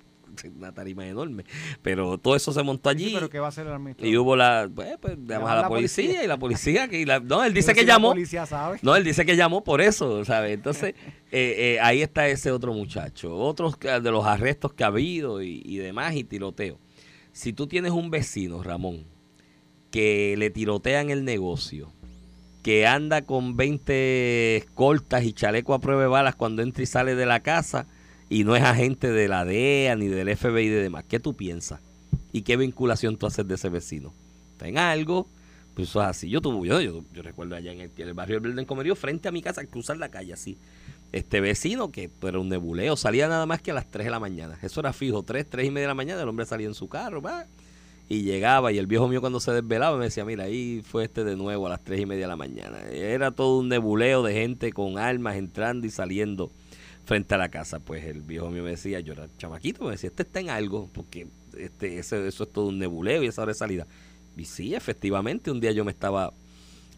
una tarima enorme. Pero todo eso se montó allí. pero ¿qué va a hacer el Y hubo la, pues, pues llamamos a la, policía, y la policía, que no, él dice que llamó. policía sabe. No, él dice que llamó por eso, ¿sabes? Entonces, eh, eh, ahí está ese otro muchacho. Otros de los arrestos que ha habido y, y demás, y tiroteo. Si tú tienes un vecino, Ramón, que le tirotean el negocio, que anda con 20 escoltas y chaleco a prueba de balas cuando entra y sale de la casa, y no es agente de la DEA ni del FBI y de demás. ¿Qué tú piensas? ¿Y qué vinculación tú haces de ese vecino? ¿Ten algo? Pues eso es así. Yo, tuve, yo, yo, recuerdo allá en el, barrio del en Comerío, frente a mi casa, cruzar la calle así. Este vecino, que era un nebuleo, salía nada más que a las 3 de la mañana. Eso era fijo, 3, 3 y media de la mañana, el hombre salía en su carro, va, y llegaba. Y el viejo mío cuando se desvelaba me decía, mira, ahí fue este de nuevo a las 3 y media de la mañana. Era todo un nebuleo de gente con armas entrando y saliendo frente a la casa. Pues el viejo mío me decía, yo era chamaquito, me decía, este está en algo, porque este, eso, eso es todo un nebuleo y esa hora de salida. Y sí, efectivamente, un día yo me estaba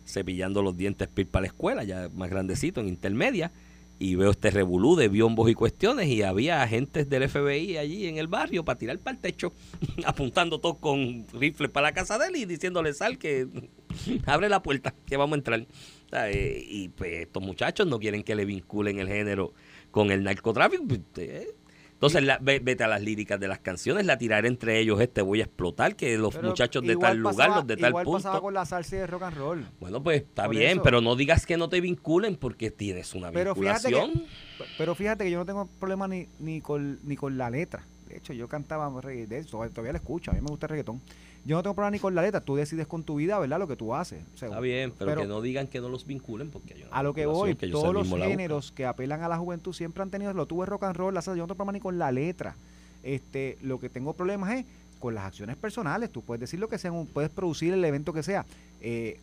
cepillando los dientes para la escuela, ya más grandecito, en intermedia, y veo este revolú de biombos y cuestiones y había agentes del FBI allí en el barrio para tirar para el techo, apuntando todos con rifles para la casa de él y diciéndole sal que abre la puerta, que vamos a entrar. Eh, y pues estos muchachos no quieren que le vinculen el género con el narcotráfico. Pues, eh, entonces, la, vete a las líricas de las canciones, la tiraré entre ellos, este voy a explotar, que los muchachos de tal lugar, los de tal igual punto. pasaba con la salsa de rock and roll. Bueno, pues está bien, pero no digas que no te vinculen porque tienes una pero vinculación. Fíjate pero fíjate que yo no tengo problema ni, ni, con, ni con la letra. De hecho, yo cantaba reggaetón, todavía la escucho, a mí me gusta el reggaetón. Yo no tengo problema ni con la letra, tú decides con tu vida, ¿verdad? Lo que tú haces. Está bien, pero, que no digan que no los vinculen porque hay A lo que voy, todos los géneros que apelan a la juventud siempre han tenido, lo tuve rock and roll, la yo no tengo problema ni con la letra. Este, lo que tengo problemas es con las acciones personales. Tú puedes decir lo que sea, puedes producir el evento que sea. Eh,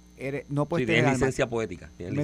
no puedes tener licencia poética. Tienes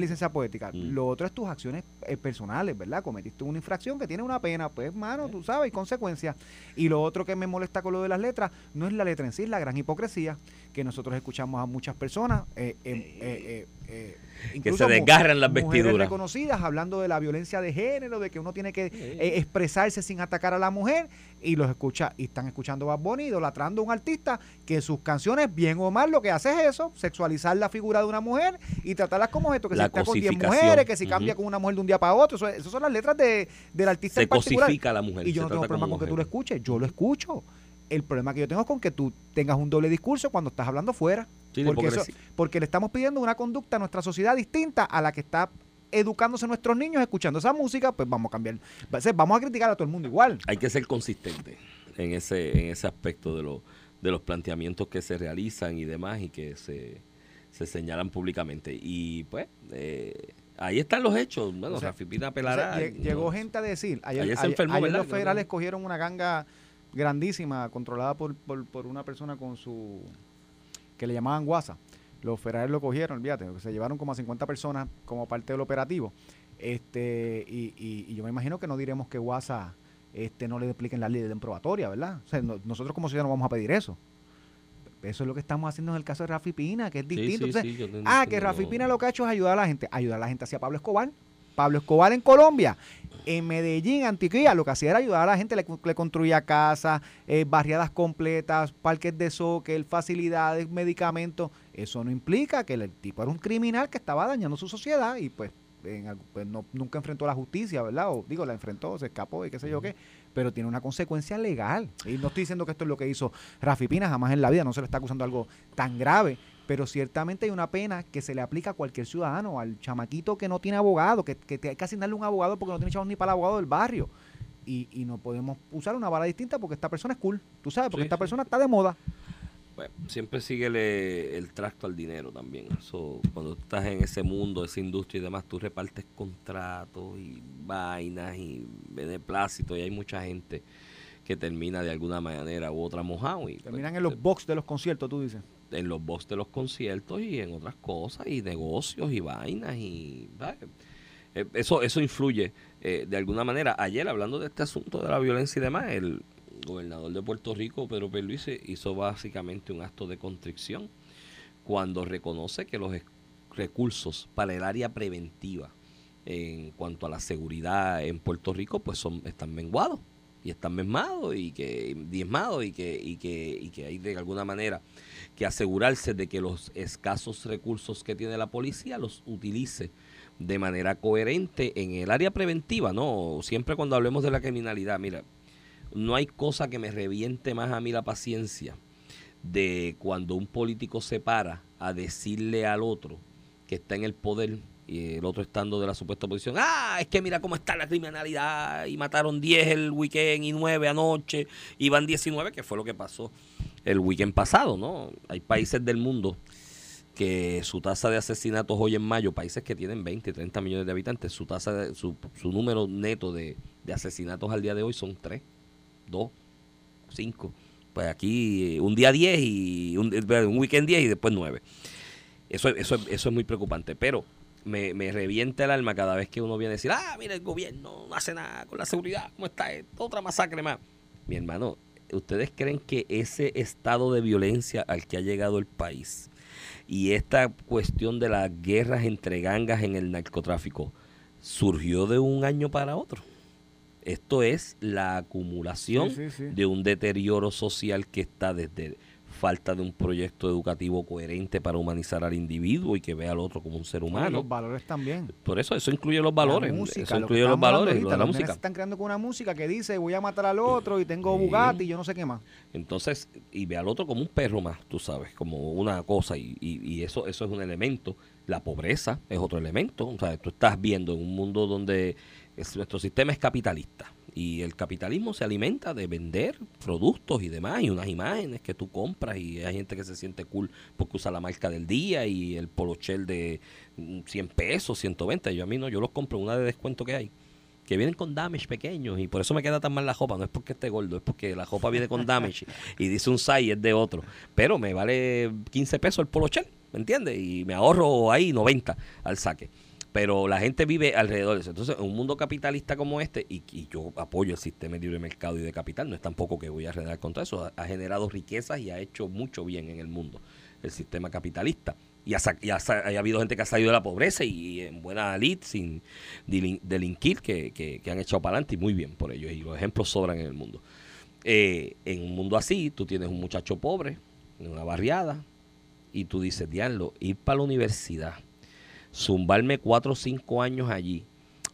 licencia, poética. Mm. Lo otro es tus acciones eh, personales, ¿verdad? Cometiste una infracción que tiene una pena, pues, mano, tú sabes, y consecuencias. Y lo otro que me molesta con lo de las letras no es la letra en sí, es la gran hipocresía que nosotros escuchamos a muchas personas. Eh, eh, eh que se desgarran las vestiduras. reconocidas hablando de la violencia de género, de que uno tiene que expresarse sin atacar a la mujer y los escucha y están escuchando Bad Bunny idolatrando a un artista que sus canciones bien o mal lo que hace es eso, sexualizar la figura de una mujer y tratarlas como esto, que si está con 10 mujeres, que si cambia con una mujer de un día para otro, eso, esas son las letras de, del artista se cosifica a la mujer. Y yo no tengo problema con que tú lo escuches, yo lo escucho. El problema que yo tengo es con que tú tengas un doble discurso cuando estás hablando fuera. porque, porque le estamos pidiendo una conducta a nuestra sociedad distinta a la que está educándose nuestros niños escuchando esa música, pues vamos a cambiar. Vamos a criticar a todo el mundo igual. Hay que ser consistente en ese, en ese aspecto de, lo, de los planteamientos que se realizan y demás y que se, se señalan públicamente. Y pues, eh, ahí están los hechos. Bueno, Rafi Pina pelará. llegó gente a decir, ayer, los federales cogieron una ganga grandísima controlada por, por, por una persona con su que le llamaban guasa los federales lo cogieron, olvídate, se llevaron como a 50 personas como parte del operativo. Este, y, yo me imagino que no diremos que WhatsApp este, no le expliquen la ley de probatoria, ¿verdad? O sea, nosotros como ciudadanos vamos a pedir eso. Eso es lo que estamos haciendo en el caso de Rafi Pina, que es distinto. ah, que Rafi Pina lo que ha hecho es ayudar a la gente. Ayudar a la gente hacia Pablo Escobar. Pablo Escobar en Colombia, en Medellín, Antioquia, lo que hacía era ayudar a la gente, le, construía casas, eh, barriadas completas, parques de soccer, facilidades, medicamentos. Eso no implica que el tipo era un criminal que estaba dañando su sociedad y pues, pues nunca enfrentó a la justicia, ¿verdad? O digo, la enfrentó, se escapó y qué sé yo qué, pero tiene una consecuencia legal. Y no estoy diciendo que esto es lo que hizo Rafi Pina, jamás en la vida, no se le está acusando algo tan grave, pero ciertamente hay una pena que se le aplica a cualquier ciudadano, al chamaquito que no tiene abogado, que, que hay que asignarle un abogado porque no tiene chavos ni para el abogado del barrio. Y, y no podemos usar una vara distinta porque esta persona es cool, tú sabes, porque esta persona está de moda. Bueno, siempre sigue el tracto al dinero también. Eso, cuando estás en ese mundo, esa industria y demás, tú repartes contratos y vainas y beneplácitos y hay mucha gente que termina de alguna manera u otra mojado. Y, Terminan pues, en los box de los conciertos, tú dices en los box de los conciertos y en otras cosas y negocios y vainas y eh, eso eso influye eh, de alguna manera. Ayer hablando de este asunto de la violencia y demás el gobernador de Puerto Rico Pedro Pierluisi hizo básicamente un acto de constricción cuando reconoce que los recursos para el área preventiva en cuanto a la seguridad en Puerto Rico pues son están menguados y están mesmados y que diezmados y que y que y que hay de alguna manera que asegurarse de que los escasos recursos que tiene la policía los utilice de manera coherente en el área preventiva, ¿no? Siempre cuando hablemos de la criminalidad, mira, no hay cosa que me reviente más a mí la paciencia de cuando un político se para a decirle al otro que está en el poder y el otro estando de la supuesta oposición, ah, es que mira cómo está la criminalidad y mataron 10 el weekend y 9 anoche y van 19, que fue lo que pasó el weekend pasado, ¿no? Hay países del mundo que su tasa de asesinatos hoy en mayo, países que tienen 20, 30 millones de habitantes, su tasa de, su, su número neto de, asesinatos al día de hoy son 3, 2, 5. Pues aquí un día 10 y un, un weekend 10 y después 9. Eso, eso, eso es muy preocupante, pero me, me revienta el alma cada vez que uno viene a decir, ah, mira, el gobierno no hace nada con la seguridad, ¿cómo está? Otra masacre más. Mi hermano, ¿ustedes creen que ese estado de violencia al que ha llegado el país, Y esta cuestión de las guerras entre gangas en el narcotráfico surgió de un año para otro. Esto es la acumulación Sí, sí, sí. de un deterioro social que está desde falta de un proyecto educativo coherente para humanizar al individuo y que vea al otro como un ser Y humano. los valores también. Por eso eso incluye los valores, La música, eso lo incluye los valores, lo de la música. se están creando con una música que dice voy a matar al otro y tengo Sí. Bugatti y yo no sé qué más. Entonces, y ve al otro como un perro más, tú sabes, como una cosa, y, y- y eso, eso es un elemento. La pobreza es otro elemento. O sea, tú estás viendo en un mundo donde es- nuestro sistema es capitalista. Y el capitalismo se alimenta de vender productos y demás, y unas imágenes que tú compras, y hay gente que se siente cool porque usa la marca del día y el polochel de mm, 100 pesos, 120. Yo a mí no, yo los compro una de descuento que hay que vienen con damage pequeños y por eso me queda tan mal la ropa. No es porque esté gordo, es porque la ropa viene con damage y dice un size es de otro. Pero me vale 15 pesos el polo shell, ¿me entiendes? Y me ahorro ahí 90 al saque. Pero la gente vive alrededor de eso. Entonces, en un mundo capitalista como este, y, yo apoyo el sistema de libre mercado y de capital, no es tampoco que voy a redar contra eso, ha, generado riquezas y ha hecho mucho bien en el mundo el sistema capitalista. Y ha, habido gente que ha salido de la pobreza y, en buena lid, sin delinquir, que han echado para adelante y muy bien por ellos. Y los ejemplos sobran en el mundo. Eh, en un mundo así, tú tienes un muchacho pobre, en una barriada, y tú dices, diablo, ir para la universidad, zumbarme cuatro o cinco años allí,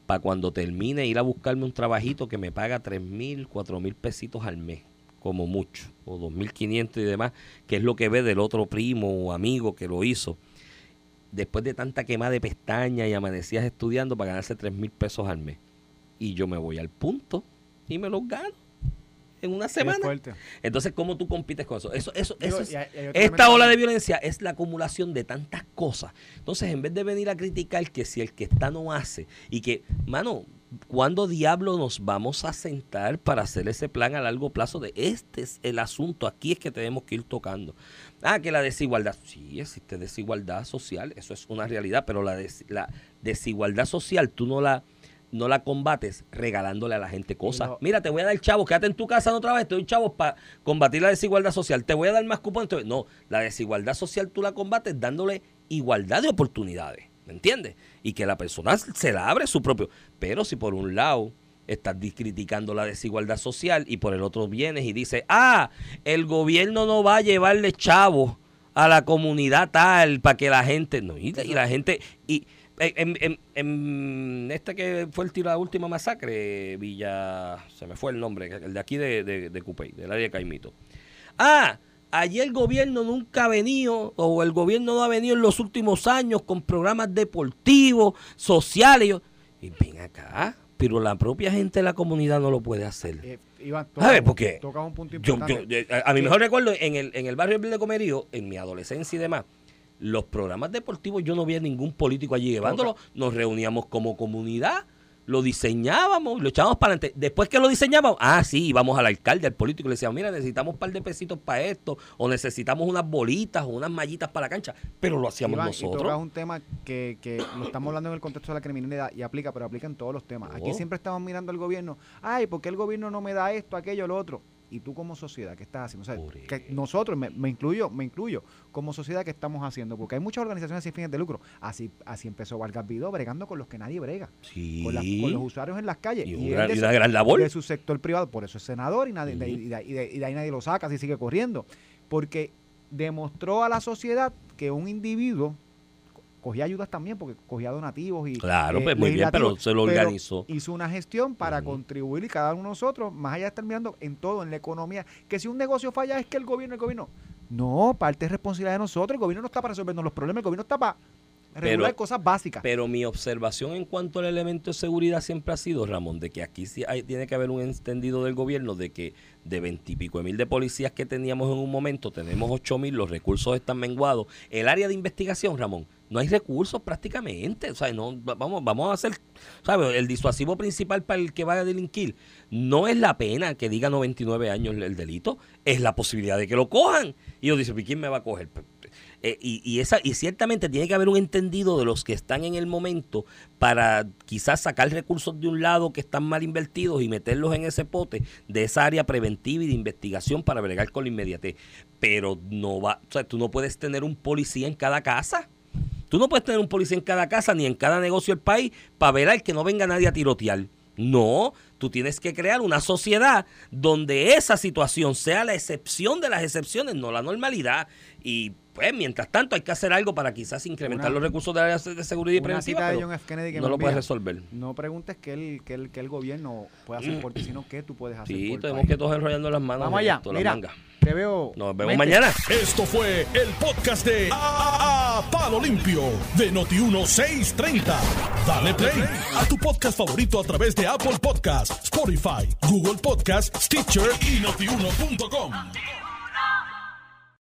para cuando termine ir a buscarme un trabajito que me paga tres mil, cuatro mil pesitos al mes, como mucho, o dos mil quinientos y demás, que es lo que ve del otro primo o amigo que lo hizo. Después de tanta quema de pestañas y amanecías estudiando para ganarse tres mil pesos al mes. Y yo me voy al punto y me los gano en una semana. Entonces, ¿cómo tú compites con eso? Eso, eso, Digo, eso es- y hay- y hay otro esta ola de violencia es la acumulación de tantas cosas. Entonces, en vez de venir a criticar que si el que está no hace y que, mano, ¿cuándo diablo nos vamos a sentar para hacer ese plan a largo plazo de este es el asunto? Aquí es que tenemos que ir tocando. Ah, que la desigualdad. Sí, existe desigualdad social, eso es una realidad, pero la, des- la desigualdad social tú no la no la combates regalándole a la gente cosas. no- Mira, te voy a dar chavos, quédate en tu casa no otra vez, te doy chavos para combatir la desigualdad social. Te voy a dar más cupones. No, la desigualdad social tú la combates dándole igualdad de oportunidades, ¿me entiendes? Y que la persona se la abre su propio. Pero si por un lado estás criticando la desigualdad social y por el otro vienes y dices, ah, el gobierno no va a llevarle chavos a la comunidad tal para que la gente no y, y la gente y en, en, en este que fue el tiro de la última masacre Villa se me fue el nombre el de aquí de, de, de Cupey del área de Caimito. Ah allí el gobierno nunca ha venido o el gobierno no ha venido en los últimos años con programas deportivos sociales y, yo, y ven acá pero la propia gente de la comunidad no lo puede hacer. Eh, Iván, A ver, tocas- porque tocas un punto yo, yo- a, a mi mejor recuerdo, en el, en el barrio de Comerío, en mi adolescencia y demás, los programas deportivos yo no vi a ningún político allí llevándolo. Nos reuníamos como comunidad, lo diseñábamos, lo echábamos para adelante. Después que lo diseñábamos, ah, sí, íbamos al alcalde, al político, y le decíamos, mira, necesitamos un par de pesitos para esto, o necesitamos unas bolitas o unas mallitas para la cancha. Pero lo hacíamos Iván, nosotros. un tema que, que lo estamos hablando en el contexto de la criminalidad y aplica, pero aplica en todos los temas. Aquí Oh. siempre estamos mirando al gobierno, ay, ¿por qué el gobierno no me da esto, aquello, lo otro? Y tú como sociedad, ¿qué estás haciendo? O sea, que nosotros, me, me incluyo, me incluyo, como sociedad, ¿qué estamos haciendo? Porque hay muchas organizaciones sin fines de lucro. Así, así empezó Vargas Vidó, bregando con los que nadie brega. Sí. Con, los usuarios en las calles. Y, Y gran- de y su- una gran labor. de su sector privado, por eso es senador y, nadie, de- y de, y de- y de ahí nadie lo saca, así sigue corriendo. Porque demostró a la sociedad que un individuo cogía ayudas también, porque cogía donativos y... Claro, eh, pues muy bien, pero se lo organizó. Hizo una gestión para contribuir y cada uno de nosotros, más allá de estar mirando en todo, en la economía, que si un negocio falla es que el gobierno, el gobierno... No, parte es responsabilidad de nosotros, el gobierno no está para resolvernos los problemas, el gobierno está para regular Pero- cosas básicas. Pero mi observación en cuanto al elemento de seguridad siempre ha sido, Ramón, de que aquí sí hay- tiene que haber un entendido del gobierno de que de veintipico de mil de policías que teníamos en un momento, tenemos ocho mil, los recursos están menguados. El área de investigación, Ramón, no hay recursos prácticamente. O sea, no, va- vamos, vamos a hacer, ¿sabes? El disuasivo principal para el que vaya a delinquir no es la pena que diga 99 años el, el delito, es la posibilidad de que lo cojan. Y yo dice, ¿y quién me va a coger? Pues, eh, y, y, esa, y ciertamente tiene que haber un entendido de los que están en el momento para quizás sacar recursos de un lado que están mal invertidos y meterlos en ese pote de esa área preventiva y de investigación para bregar con la inmediatez. Pero no va, o sea, tú no puedes tener un policía en cada casa. Tú no puedes tener un policía en cada casa ni en cada negocio del país para ver al que no venga nadie a tirotear. No, tú tienes que crear una sociedad donde esa situación sea la excepción de las excepciones, no la normalidad. Y pues, mientras tanto, hay que hacer algo para quizás incrementar Una- los recursos de área de seguridad y preventiva. cita de pero John F. Kennedy que no lo puedes resolver. No preguntes qué el, qué el, qué el gobierno puede hacer por ti, sino qué tú puedes hacer Sí, por tenemos que todos enrollando las manos. Vamos allá, esto, las mira, te veo. Nos vemos mañana. Esto fue el podcast de A, Palo Limpio de Noti1630. Dale play a tu podcast favorito a través de Apple Podcasts, Spotify, Google Podcasts, Stitcher y notiuno.com.